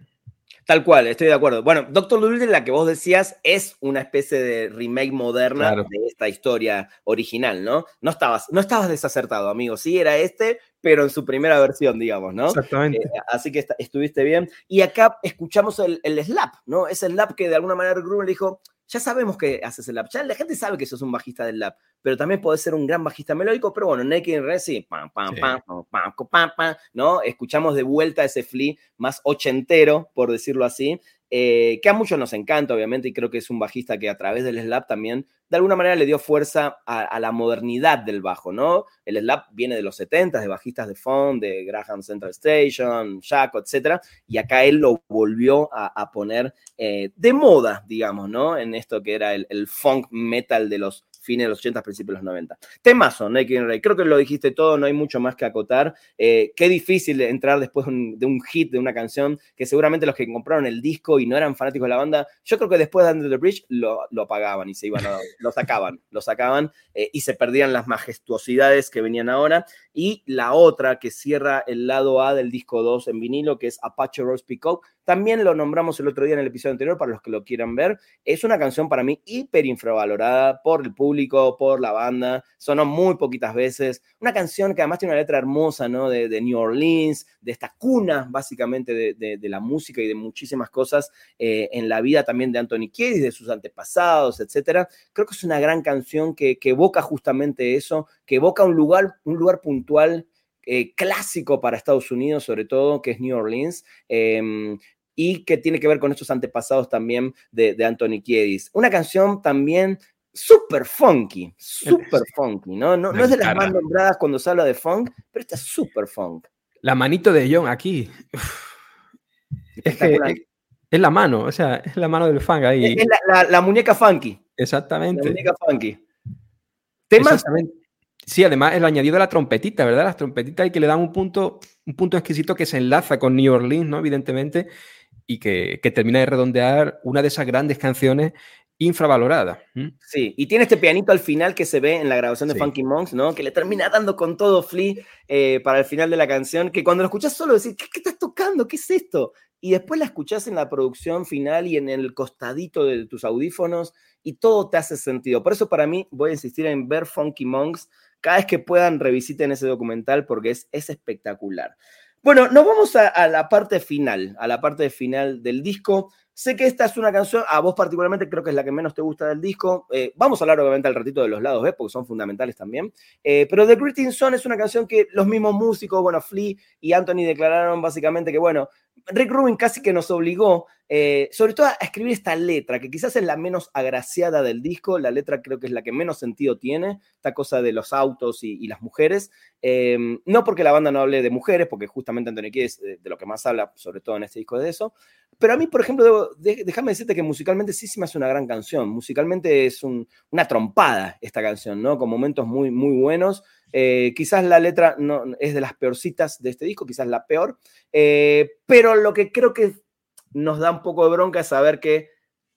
S1: Tal cual, estoy de acuerdo. Bueno, Doctor Dolittle, la que vos decías, es una especie de remake moderna de esta historia original, ¿no? No estabas, no estabas desacertado, amigo. Sí, era este, pero en su primera versión, digamos, ¿no?
S2: Exactamente.
S1: Eh, así que estuviste bien. Y acá escuchamos el, el, slap, ¿no? Es el slap que de alguna manera Gruber dijo, ya sabemos que haces el lap, ya la gente sabe que sos un bajista del lap, pero también podés ser un gran bajista melódico, pero bueno, Naked Red sí, pam, pam, pam, pam, pam, pam, ¿no? Escuchamos de vuelta ese flea más ochentero, por decirlo así, eh, que a muchos nos encanta, obviamente, y creo que es un bajista que a través del slap también, de alguna manera, le dio fuerza a, la modernidad del bajo, ¿no? El slap viene de los 70 de bajistas de Fond, de Graham Central Station, Jaco, etc. Y acá él lo volvió a, poner eh, de moda, digamos, ¿no? En esto que era el, el funk metal de los fines de los 80, principios de los 90. Temazo, Naked Ray. Creo que lo dijiste todo, no hay mucho más que acotar. Eh, qué difícil entrar después de un hit, de una canción, que seguramente los que compraron el disco y no eran fanáticos de la banda, yo creo que después de Under the Bridge lo, lo apagaban y se iban a, lo sacaban, lo sacaban eh, y se perdían las majestuosidades que venían ahora. Y la otra que cierra el lado A del disco 2 en vinilo, que es Apache Rose Peacock, también lo nombramos el otro día en el episodio anterior para los que lo quieran ver. Es una canción para mí hiper infravalorada por el público, por la banda. Sonó muy poquitas veces. Una canción que además tiene una letra hermosa, ¿no? De, New Orleans, de esta cuna, básicamente, de, la música y de muchísimas cosas eh, en la vida también de Anthony Kiedis, de sus antepasados, etcétera. Creo que es una gran canción que, que evoca justamente eso, que evoca un lugar, un lugar puntual eh, clásico para Estados Unidos, sobre todo, que es New Orleans. Em, y que tiene que ver con estos antepasados también de, Anthony Kiedis. Una canción también súper funky, súper funky, ¿no? No, es de las más nombradas cuando se habla de funk, pero esta es súper funk.
S2: La manito de John aquí. Es que es, la mano, o sea, es la mano del funk ahí.
S1: Es la, muñeca funky.
S2: Exactamente.
S1: La muñeca funky.
S2: Temas. Sí, además el añadido de la trompetita, ¿verdad? Las trompetitas y que le dan un punto, un punto exquisito que se enlaza con New Orleans, ¿no? Evidentemente, y que, termina de redondear una de esas grandes canciones infravaloradas.
S1: Sí, y tiene este pianito al final que se ve en la grabación de Funky Monks, ¿no? Que le termina dando con todo Flea eh, para el final de la canción, que cuando lo escuchas solo decís, ¿qué, estás tocando? ¿Qué es esto? y después la escuchás en la producción final y en el costadito de tus audífonos y todo te hace sentido. Por eso para mí voy a insistir en ver Funky Monks cada vez que puedan revisiten ese documental porque es, es espectacular. Bueno, nos vamos a, la parte final, a la parte final del disco. Sé que esta es una canción, a vos particularmente creo que es la que menos te gusta del disco. Eh, vamos a hablar obviamente al ratito de los lados B, porque son fundamentales también. Eh, pero The Greeting Song es una canción que los mismos músicos, bueno, Flea y Anthony declararon básicamente que, bueno, Rick Rubin casi que nos obligó, eh, sobre todo a escribir esta letra, que quizás es la menos agraciada del disco, la letra creo que es la que menos sentido tiene, esta cosa de los autos y, las mujeres, eh, no porque la banda no hable de mujeres, porque justamente Anthony Kiedis de, de, lo que más habla, sobre todo en este disco, de eso, pero a mí, por ejemplo, déjame decirte que musicalmente sí se me hace una gran canción, musicalmente es una trompada esta canción, ¿no? Con momentos muy, muy buenos, eh, quizás la letra no, es de las peorcitas de este disco, quizás la peor, eh, pero lo que creo que nos da un poco de bronca es saber que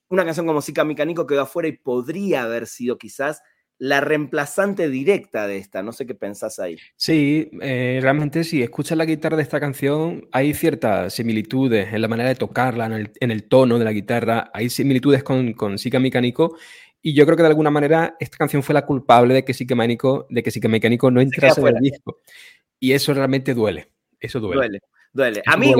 S1: una canción como Sika Mecánico quedó afuera y podría haber sido quizás la reemplazante directa de esta. No sé qué pensás ahí.
S2: Sí, eh, realmente si escuchas la guitarra de esta canción, hay ciertas similitudes en la manera de tocarla, en el, tono de la guitarra, hay similitudes con, con Sika Mecánico y yo creo que de alguna manera esta canción fue la culpable de que sí que Mecánico, de que sí que Mecánico no entrase en el disco. Y eso realmente duele. Eso duele.
S1: Duele. Duele. A mí,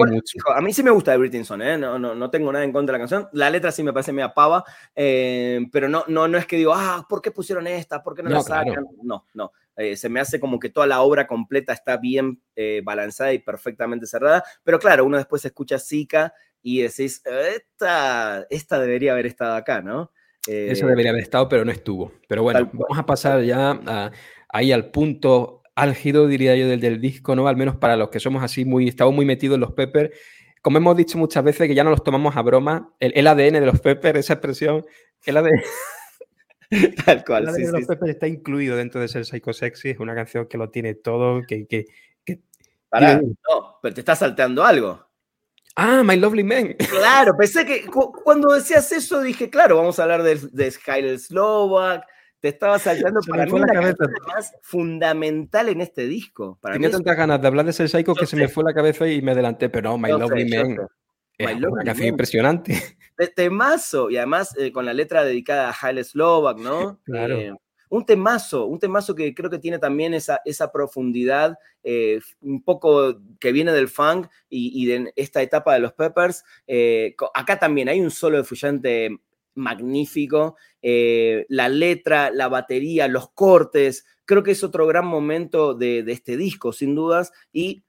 S1: a mí sí me gusta de Brittinson, ¿eh? no, no, no, tengo nada en contra de la canción. La letra sí me parece media pava, eh, pero no, no, no es que digo, ah, ¿por qué pusieron esta? ¿Por qué no, la sacan? No, no. Eh, se me hace como que toda la obra completa está bien eh, balanzada y perfectamente cerrada. Pero claro, uno después escucha Zika y decís, esta, esta debería haber estado acá, ¿no?
S2: Eso debería haber estado, pero no estuvo. Pero bueno, vamos a pasar ya ahí al punto álgido, diría yo, del, del, disco, ¿no? Al menos para los que somos así, muy, estamos muy metidos en los Peppers. Como hemos dicho muchas veces, que ya no los tomamos a broma, el, ADN de los Peppers, esa expresión, el ADN...
S1: Tal cual,
S2: el ADN de los Peppers está incluido dentro de ser Psycho Sexy, es una canción que lo tiene todo, que... que, que
S1: no, pero te está salteando algo.
S2: Ah, My Lovely Man.
S1: Claro, pensé que cuando decías eso dije, claro, vamos a hablar de, de Skyler Slovak, te estaba saltando para mí la cabeza más fundamental en este disco.
S2: Tenía tantas ganas de hablar de ese Psycho que se me fue la cabeza y me adelanté, pero no, My Lovely Man. Es una canción impresionante.
S1: De temazo, y además eh, con la letra dedicada a Haile Slovak, ¿no?
S2: Claro. Eh,
S1: un temazo, un temazo que creo que tiene también esa, esa profundidad, eh, un poco que viene del funk y, de esta etapa de los Peppers. acá también hay un solo de magnífico. Eh, la letra, la batería, los cortes, creo que es otro gran momento de, este disco, sin dudas. Y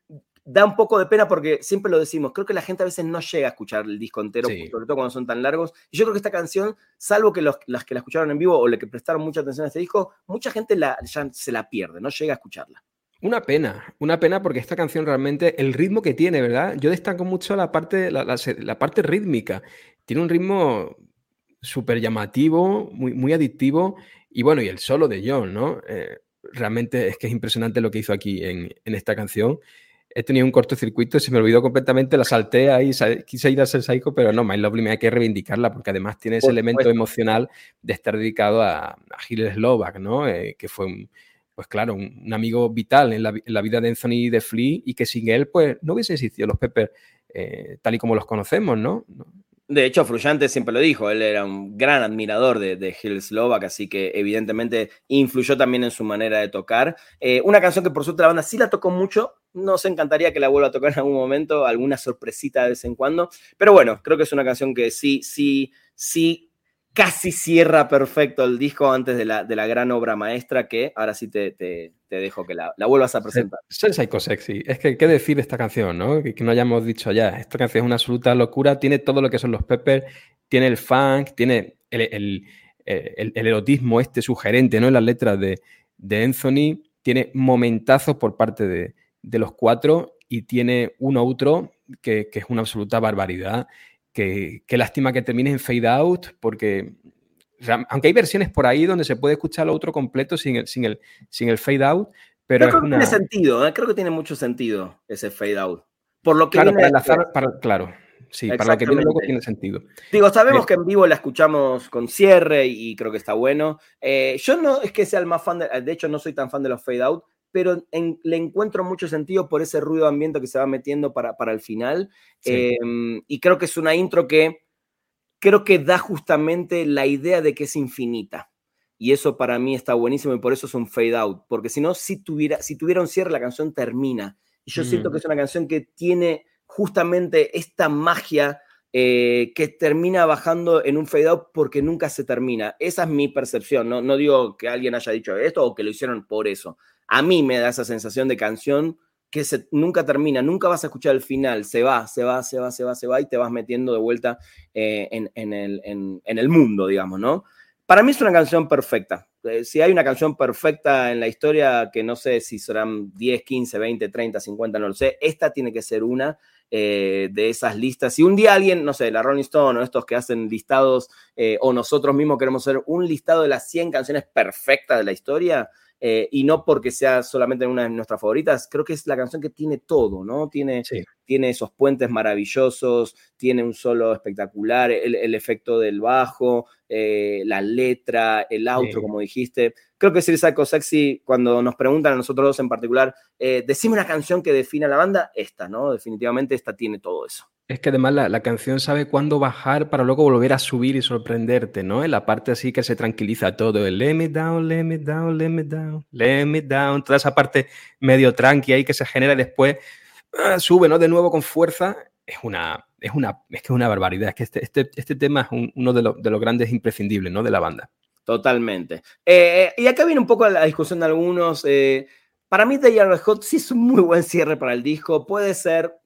S1: da un poco de pena porque siempre lo decimos, creo que la gente a veces no llega a escuchar el disco entero, sobre todo cuando son tan largos. Y yo creo que esta canción, salvo que los, las que la escucharon en vivo o le que prestaron mucha atención a este disco, mucha gente la, ya se la pierde, no llega a escucharla.
S2: Una pena, una pena porque esta canción realmente, el ritmo que tiene, ¿verdad? Yo destaco mucho la parte, la parte rítmica. Tiene un ritmo súper llamativo, muy, muy adictivo. Y bueno, y el solo de John, ¿no? Eh, realmente es que es impresionante lo que hizo aquí en, esta canción. He tenido un cortocircuito, se me olvidó completamente, la salté ahí, quise ir a ser psycho, pero no, My Lovely me hay que reivindicarla porque además tiene ese elemento emocional de estar dedicado a, a Gilles Slovak, ¿no? Eh, que fue un, pues claro, un, amigo vital en la, vida de Anthony y de Flea y que sin él, pues no hubiese existido los Peppers eh, tal y como los conocemos, ¿no?
S1: De hecho, Fruyante siempre lo dijo, él era un gran admirador de, de Gil Slovak, así que evidentemente influyó también en su manera de tocar. Eh, una canción que por suerte la banda sí la tocó mucho, nos encantaría que la vuelva a tocar en algún momento, alguna sorpresita de vez en cuando, pero bueno, creo que es una canción que sí, sí, sí casi cierra perfecto el disco antes de la, de la gran obra maestra que ahora sí te, te, dejo que la, la, vuelvas a presentar.
S2: Ser Psycho Sexy. Es que, ¿qué decir esta canción, no? Que, no hayamos dicho ya. Esta canción es una absoluta locura. Tiene todo lo que son los Peppers, tiene el funk, tiene el, el, el, el erotismo este sugerente, ¿no? En las letras de, de Anthony. Tiene momentazos por parte de, de los cuatro y tiene uno otro que, que es una absoluta barbaridad que, lástima que termine en fade out, porque aunque hay versiones por ahí donde se puede escuchar lo otro completo sin el, sin el, sin el fade out, pero
S1: creo que tiene sentido, ¿eh? creo que tiene mucho sentido ese fade out. Por lo que
S2: claro, para claro, sí, para lo que viene luego tiene sentido.
S1: Digo, sabemos que en vivo la escuchamos con cierre y creo que está bueno. Eh, yo no es que sea el más fan, de, de hecho no soy tan fan de los fade out, pero le encuentro mucho sentido por ese ruido ambiente que se va metiendo para, para el final. Em, y creo que es una intro que creo que da justamente la idea de que es infinita. Y eso para mí está buenísimo y por eso es un fade out. Porque si no, si tuviera, si tuviera un cierre, la canción termina. Y yo siento mm. que es una canción que tiene justamente esta magia eh, que termina bajando en un fade out porque nunca se termina. Esa es mi percepción, no, no digo que alguien haya dicho esto o que lo hicieron por eso. A mí me da esa sensación de canción que nunca termina, nunca vas a escuchar el final, se va, se va, se va, se va, se va y te vas metiendo de vuelta eh, en, el, mundo, digamos, ¿no? Para mí es una canción perfecta. Eh, si hay una canción perfecta en la historia, que no sé si serán 10, 15, 20, 30, 50, no lo sé, esta tiene que ser una eh, de esas listas. Si un día alguien, no sé, la Rolling Stone o estos que hacen listados, o nosotros mismos queremos hacer un listado de las 100 canciones perfectas de la historia, eh, y no porque sea solamente una de nuestras favoritas, creo que es la canción que tiene todo, ¿no? Tiene, tiene esos puentes maravillosos, tiene un solo espectacular, el, efecto del bajo, eh, la letra, el outro, como dijiste. Creo que Sir Psycho Sexy, cuando nos preguntan a nosotros dos en particular, eh, decime una canción que defina la banda, esta, ¿no? Definitivamente esta tiene todo eso.
S2: Es que además la, canción sabe cuándo bajar para luego volver a subir y sorprenderte, ¿no? En la parte así que se tranquiliza todo, el let me down, let me down, let me down, let me down, toda esa parte medio tranqui ahí que se genera y después ah, sube, ¿no? De nuevo con fuerza. Es una, es una, es que es una barbaridad. Es que este, este, este tema es uno de, de, los grandes imprescindibles, ¿no? De la banda.
S1: Totalmente. Eh, eh, y acá viene un poco la discusión de algunos. Eh, para mí, The Yard Hot sí es un muy buen cierre para el disco. Puede ser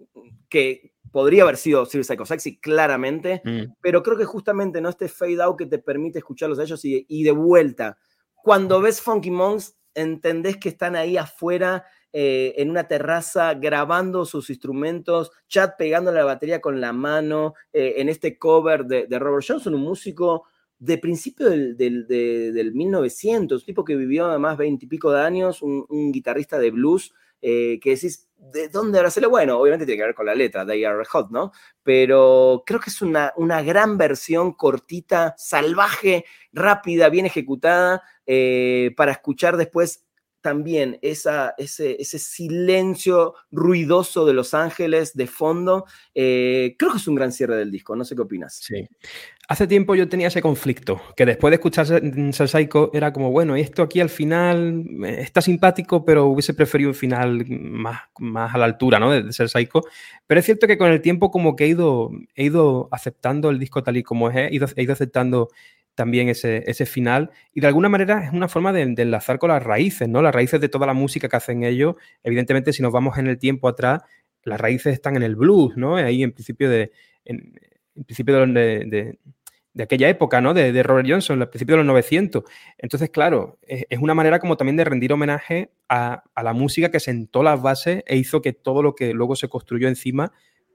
S1: que podría haber sido Sir Psycho Sexy, claramente, mm. pero creo que justamente no este fade out que te permite escucharlos a ellos y, de vuelta. Cuando ves Funky Monks, entendés que están ahí afuera eh, en una terraza grabando sus instrumentos, Chad pegando la batería con la mano, eh, en este cover de, Robert Johnson, un músico de principio del, del, 1900, un tipo que vivió además veintipico de años, un, un, guitarrista de blues, eh, que decís, ¿de dónde habrá salido? Bueno, obviamente tiene que ver con la letra, They Are Hot, ¿no? Pero creo que es una, una gran versión cortita, salvaje, rápida, bien ejecutada, eh, para escuchar después también ese, ese, silencio ruidoso de Los Ángeles de fondo. Eh, creo que es un gran cierre del disco, no sé qué opinas.
S2: Sí. Hace tiempo yo tenía ese conflicto, que después de escuchar Psycho era como, bueno, esto aquí al final eh, está simpático, pero hubiese preferido un final más, más a la altura ¿no? de, Psycho. Pero es cierto que con el tiempo como que he ido, he ido aceptando el disco tal y como es, he ido, he ido aceptando también ese, ese, final. Y de alguna manera es una forma de, enlazar con las raíces, ¿no? Las raíces de toda la música que hacen ellos. Evidentemente, si nos vamos en el tiempo atrás, las raíces están en el blues, ¿no? Ahí en principio de. En, principio de, de, aquella época, ¿no? De, Robert Johnson, al principio de los 900. Entonces, claro, es, una manera como también de rendir homenaje a, a, la música que sentó las bases e hizo que todo lo que luego se construyó encima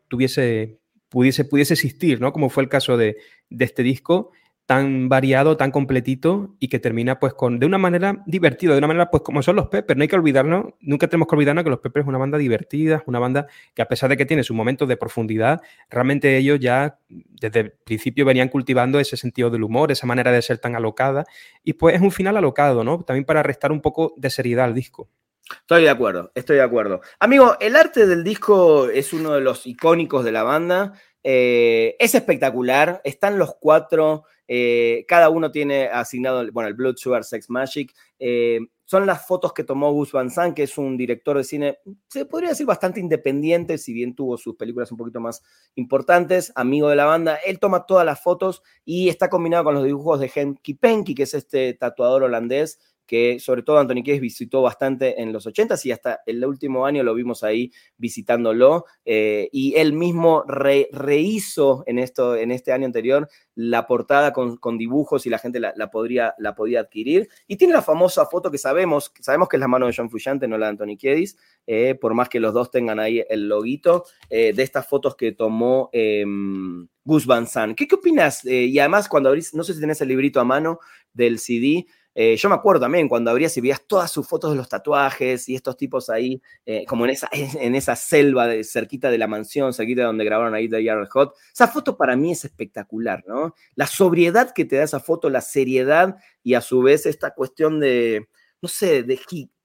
S2: tuviese, pudiese, pudiese existir, ¿no? Como fue el caso de, de este disco tan variado, tan completito y que termina pues con, de una manera divertida, de una manera pues como son los Peppers, no hay que olvidarnos, nunca tenemos que olvidarnos que los Peppers es una banda divertida, una banda que a pesar de que tiene sus momentos de profundidad, realmente ellos ya desde el principio venían cultivando ese sentido del humor, esa manera de ser tan alocada y pues es un final alocado, ¿no? También para restar un poco de seriedad al disco.
S1: Estoy de acuerdo, estoy de acuerdo. Amigo, el arte del disco es uno de los icónicos de la banda. Eh, es espectacular, están los cuatro eh, cada uno tiene asignado, bueno, el Blood Sugar Sex Magic. Eh, son las fotos que tomó Gus Van Sant, que es un director de cine, se podría decir bastante independiente, si bien tuvo sus películas un poquito más importantes, amigo de la banda. Él toma todas las fotos y está combinado con los dibujos de Henky Penky, que es este tatuador holandés que sobre todo Anthony Kiedis visitó bastante en los 80s y hasta el último año lo vimos ahí visitándolo. Eh, y él mismo rehizo en, esto, en este año anterior la portada con, dibujos y la gente la, podría, la podía adquirir. Y tiene la famosa foto que sabemos, sabemos que es la mano de John Fuyante, no la de Anthony Kiedis, eh, por más que los dos tengan ahí el loguito, eh, de estas fotos que tomó em, Gus Van. ¿Qué, qué opinas? y además, cuando abrís, no sé si tenés el librito a mano del CD, eh, yo me acuerdo también cuando abrías y veías todas sus fotos de los tatuajes y estos tipos ahí, eh, como en esa, en esa selva de, cerquita de la mansión, cerquita de donde grabaron ahí The Yard Hot. Esa foto para mí es espectacular, ¿no? La sobriedad que te da esa foto, la seriedad y a su vez esta cuestión de, no sé, de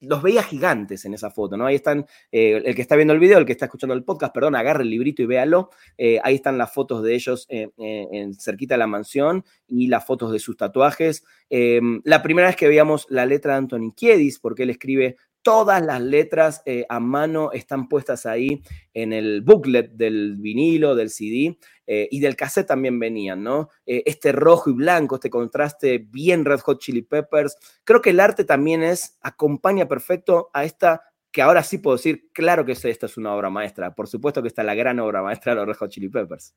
S1: los veía gigantes en esa foto, ¿no? Ahí están, eh, el que está viendo el video, el que está escuchando el podcast, perdón, agarre el librito y véalo. Eh, ahí están las fotos de ellos en cerquita de la mansión y las fotos de sus tatuajes. La primera vez que veíamos la letra de Anthony Kiedis, porque él escribe todas las letras eh, a mano están puestas ahí en el booklet del vinilo, del CD eh, y del cassette también venían, ¿no? Eh, este rojo y blanco, este contraste bien Red Hot Chili Peppers. Creo que el arte también es, acompaña perfecto a esta que ahora sí puedo decir, claro que esta es una obra maestra. Por supuesto que está la gran obra maestra de los Red Hot Chili Peppers.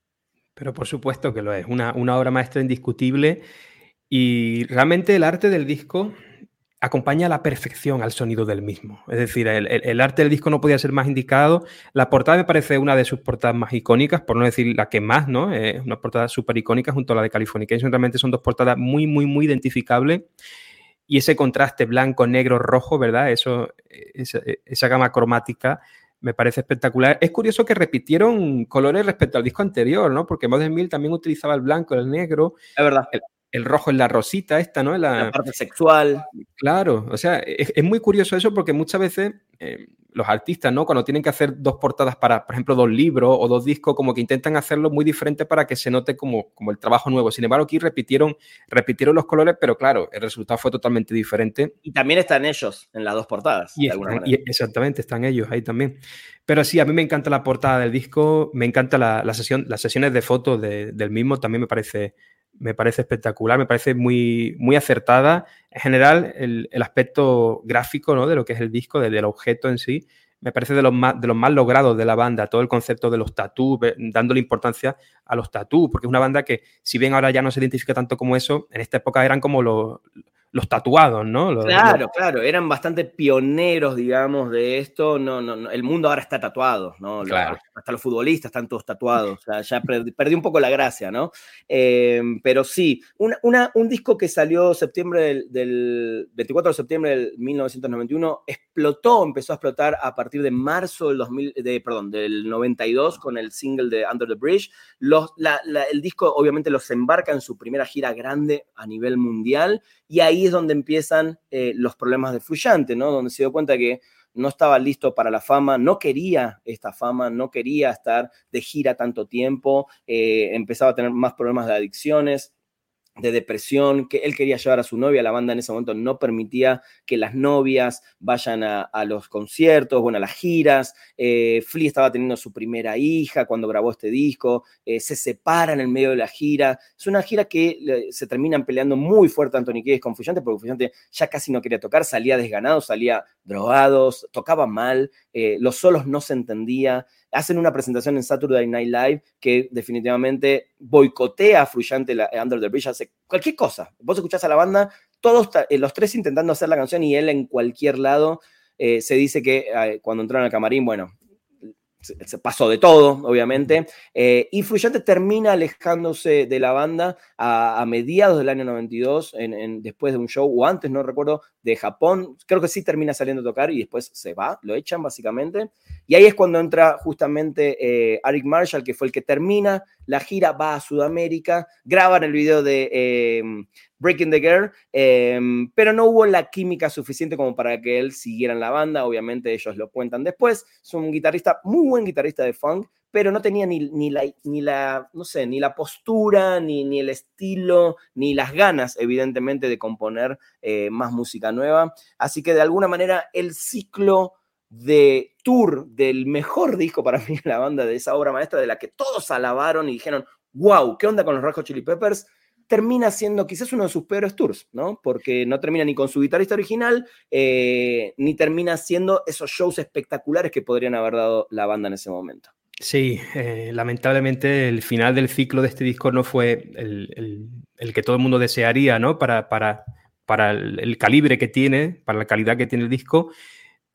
S2: Pero por supuesto que lo es, una, una obra maestra indiscutible. Y realmente el arte del disco acompaña a la perfección al sonido del mismo. Es decir, el, arte del disco no podía ser más indicado. La portada me parece una de sus portadas más icónicas, por no decir la que más, ¿no? Es una portada súper icónica junto a la de Californication. Realmente son dos portadas muy, muy, muy identificables. Y ese contraste blanco, negro, rojo, ¿verdad? Eso, esa, esa gama cromática me parece espectacular. Es curioso que repitieron colores respecto al disco anterior, ¿no? Porque Modern Mill también utilizaba el blanco, el negro.
S1: Es verdad
S2: el rojo en la rosita esta, ¿no?
S1: La, parte sexual.
S2: Claro, o sea, es, muy curioso eso porque muchas veces eh, los artistas, ¿no? Cuando tienen que hacer dos portadas para, por ejemplo, dos libros o dos discos, como que intentan hacerlo muy diferente para que se note como, como el trabajo nuevo. Sin embargo, aquí repitieron, repitieron los colores, pero claro, el resultado fue totalmente diferente.
S1: Y también están ellos en las dos portadas.
S2: Y, exactamente, están ellos ahí también. Pero sí, a mí me encanta la portada del disco, me encanta la, sesión, las sesiones de fotos del mismo, también me parece me parece espectacular, me parece muy, muy acertada. En general, el, aspecto gráfico ¿no? de lo que es el disco, del objeto en sí, me parece de los, más, de los más logrados de la banda. Todo el concepto de los tatús, dándole importancia a los tatús, porque es una banda que, si bien ahora ya no se identifica tanto como eso, en esta época eran como los, los tatuados, ¿no?
S1: claro, claro, eran bastante pioneros, digamos, de esto. No, no, el mundo ahora está tatuado, ¿no? Claro. Hasta los futbolistas están todos tatuados. O sea, ya perdí, un poco la gracia, ¿no? Eh, pero sí, un disco que salió septiembre del, 24 de septiembre del 1991 explotó, empezó a explotar a partir de marzo del 2000, de, perdón, del 92 con el single de Under the Bridge. El disco obviamente los embarca en su primera gira grande a nivel mundial y ahí es donde empiezan eh, los problemas de Fluyante, ¿no? Donde se dio cuenta que no estaba listo para la fama, no quería esta fama, no quería estar de gira tanto tiempo, eh, empezaba a tener más problemas de adicciones, de depresión, que él quería llevar a su novia, la banda en ese momento no permitía que las novias vayan a, los conciertos, bueno, a las giras, eh, Flea estaba teniendo su primera hija cuando grabó este disco, eh, se separan en medio de la gira, es una gira que se terminan peleando muy fuerte Anthony Kiedis con Fuyante, porque Fuyante ya casi no quería tocar, salía desganado, salía drogados, tocaba mal, eh, los solos no se entendía, hacen una presentación en Saturday Night Live que definitivamente boicotea a Fruyante la, Under the Bridge, hace cualquier cosa. Vos escuchás a la banda, todos eh, los tres intentando hacer la canción y él en cualquier lado. Eh, se dice que eh, cuando entraron al camarín, bueno, se pasó de todo, obviamente, eh, y Fluyante termina alejándose de la banda a, mediados del año 92, en, después de un show, o antes, no recuerdo, de Japón, creo que sí termina saliendo a tocar y después se va, lo echan básicamente, y ahí es cuando entra justamente eh, Eric Marshall, que fue el que termina la gira, va a Sudamérica, graban el video de... Eh, Breaking the Girl, em, pero no hubo la química suficiente como para que él siguiera en la banda, obviamente ellos lo cuentan después, es un guitarrista, muy buen guitarrista de funk, pero no tenía ni, ni, la, ni la, no sé, ni la postura, ni, ni el estilo, ni las ganas, evidentemente, de componer eh, más música nueva. Así que de alguna manera el ciclo de tour del mejor disco para mí la banda, de esa obra maestra de la que todos alabaron y dijeron, wow, ¿qué onda con los Red Chili Peppers? termina siendo quizás uno de sus peores tours, ¿no? Porque no termina ni con su guitarrista original, eh, ni termina siendo esos shows espectaculares que podrían haber dado la banda en ese momento.
S2: Sí, eh, lamentablemente el final del ciclo de este disco no fue el, que todo el mundo desearía, ¿no? Para, para, para el, calibre que tiene, para la calidad que tiene el disco.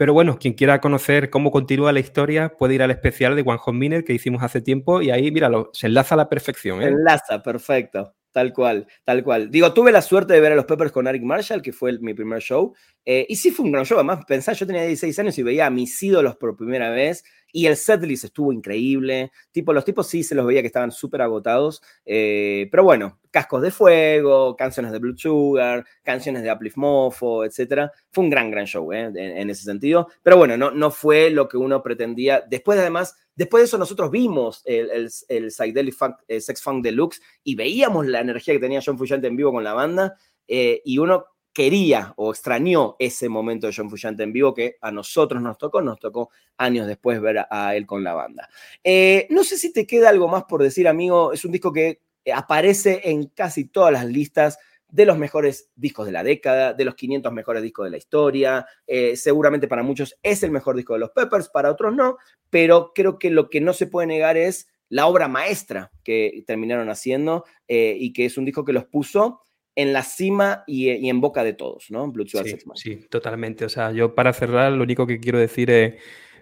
S2: Pero bueno, quien quiera conocer cómo continúa la historia puede ir al especial de Hot Minute que hicimos hace tiempo y ahí, míralo, se enlaza a la perfección.
S1: ¿eh? Enlaza, perfecto. Tal cual, tal cual. Digo, tuve la suerte de ver a los Peppers con Eric Marshall, que fue mi primer show. Eh, y sí fue un gran show. Además, pensá, yo tenía 16 años y veía a mis ídolos por primera vez. Y el setlist estuvo increíble. Tipo, los tipos sí se los veía que estaban súper agotados. Eh, pero bueno, cascos de fuego, canciones de Blue Sugar, canciones de Uplift Mofo, etc. Fue un gran, gran show eh, en, ese sentido. Pero bueno, no, no fue lo que uno pretendía. Después, además, Después de eso nosotros vimos el, el, el Psychedelic eh, Sex Funk Deluxe y veíamos la energía que tenía John Fuyante en vivo con la banda eh, y uno quería o extrañó ese momento de John Fuyante en vivo que a nosotros nos tocó, nos tocó años después ver a, él con la banda. Eh, no sé si te queda algo más por decir, amigo, es un disco que aparece en casi todas las listas de los mejores discos de la década, de los 500 mejores discos de la historia. Eh, seguramente para muchos es el mejor disco de los Peppers, para otros no, pero creo que lo que no se puede negar es la obra maestra que terminaron haciendo eh, y que es un disco que los puso en la cima y, en boca de todos, ¿no?
S2: Blood Sugar Magic. Sí, totalmente. O sea, yo para cerrar, lo único que quiero decir es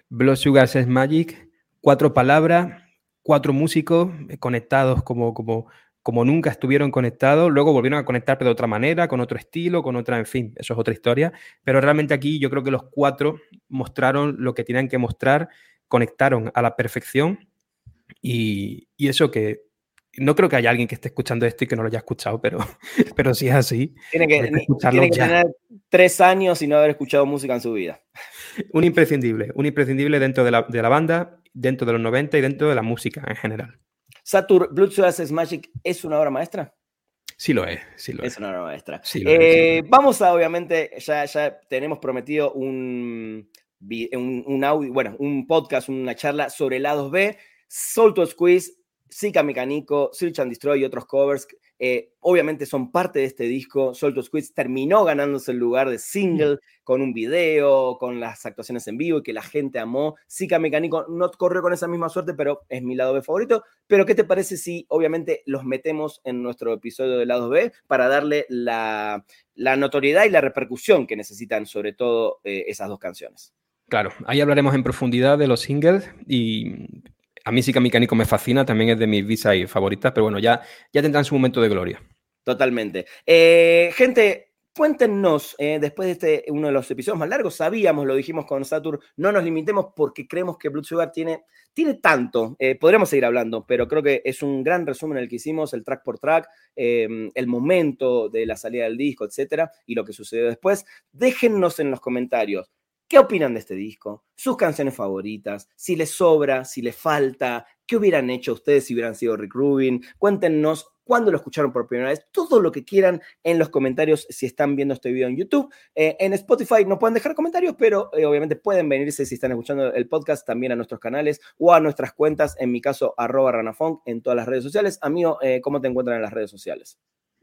S2: Blood Sugar Sex Magic, cuatro palabras, cuatro músicos conectados como, como como nunca estuvieron conectados, luego volvieron a conectar pero de otra manera, con otro estilo, con otra, en fin, eso es otra historia, pero realmente aquí yo creo que los cuatro mostraron lo que tenían que mostrar, conectaron a la perfección y, eso que no creo que haya alguien que esté escuchando esto y que no lo haya escuchado, pero, pero si es así.
S1: Tiene que, tener tres años y no haber escuchado música en su vida.
S2: Un imprescindible, un imprescindible dentro de la, de la banda, dentro de los 90 y dentro de la música en general.
S1: Satur, Blood Sugar Magic es una obra maestra.
S2: Sí lo es, sí
S1: lo es. Es una obra maestra. Eh, vamos a, obviamente, ya, ya tenemos prometido un, un, audio, bueno, un podcast, una charla sobre lados B, Soul to Squeeze, Zika Mecánico, Search and Destroy y otros covers eh, obviamente son parte de este disco. Solto Squids terminó ganándose el lugar de single con un video, con las actuaciones en vivo y que la gente amó. Zika Mecánico no corrió con esa misma suerte, pero es mi lado B favorito. Pero, ¿qué te parece si obviamente los metemos en nuestro episodio de lado B para darle la, notoriedad y la repercusión que necesitan, sobre todo, eh, esas dos canciones?
S2: Claro, ahí hablaremos en profundidad de los singles y a mí sí que Mecánico me fascina, también es de mis visa y favoritas, pero bueno, ya, ya tendrán su momento de gloria.
S1: Totalmente. Eh, gente, cuéntenos, eh, después de este, uno de los episodios más largos, sabíamos, lo dijimos con Satur, no nos limitemos porque creemos que Blood Sugar tiene, tiene tanto. Eh, podremos seguir hablando, pero creo que es un gran resumen el que hicimos, el track por track, el momento de la salida del disco, etcétera, y lo que sucedió después. Déjennos en los comentarios ¿Qué opinan de este disco? Sus canciones favoritas, si les sobra, si les falta, qué hubieran hecho ustedes si hubieran sido Rick Rubin. Cuéntenos cuándo lo escucharon por primera vez, todo lo que quieran en los comentarios si están viendo este video en YouTube. Eh, en Spotify no pueden dejar comentarios, pero eh, obviamente pueden venirse si están escuchando el podcast también a nuestros canales o a nuestras cuentas, en mi caso, arroba ranafunk en todas las redes sociales. Amigo, eh, ¿cómo te encuentran en las redes sociales?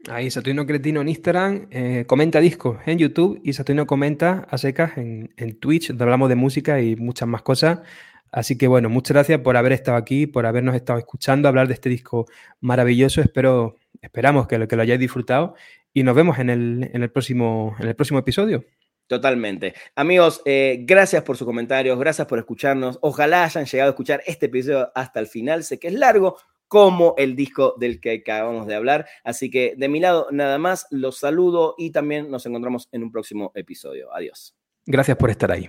S2: Ahí Saturnino Cretino en Instagram, eh, comenta discos en YouTube y Saturnino comenta a secas en, Twitch, donde hablamos de música y muchas más cosas. Así que bueno, muchas gracias por haber estado aquí, por habernos estado escuchando hablar de este disco maravilloso. Espero, esperamos que lo, que lo hayáis disfrutado y nos vemos en el, en el, próximo, en el próximo episodio.
S1: Totalmente. Amigos, eh, gracias por sus comentarios, gracias por escucharnos. Ojalá hayan llegado a escuchar este episodio hasta el final. Sé que es largo, como el disco del que acabamos de hablar. Así que de mi lado nada más, los saludo y también nos encontramos en un próximo episodio. Adiós.
S2: Gracias por estar ahí.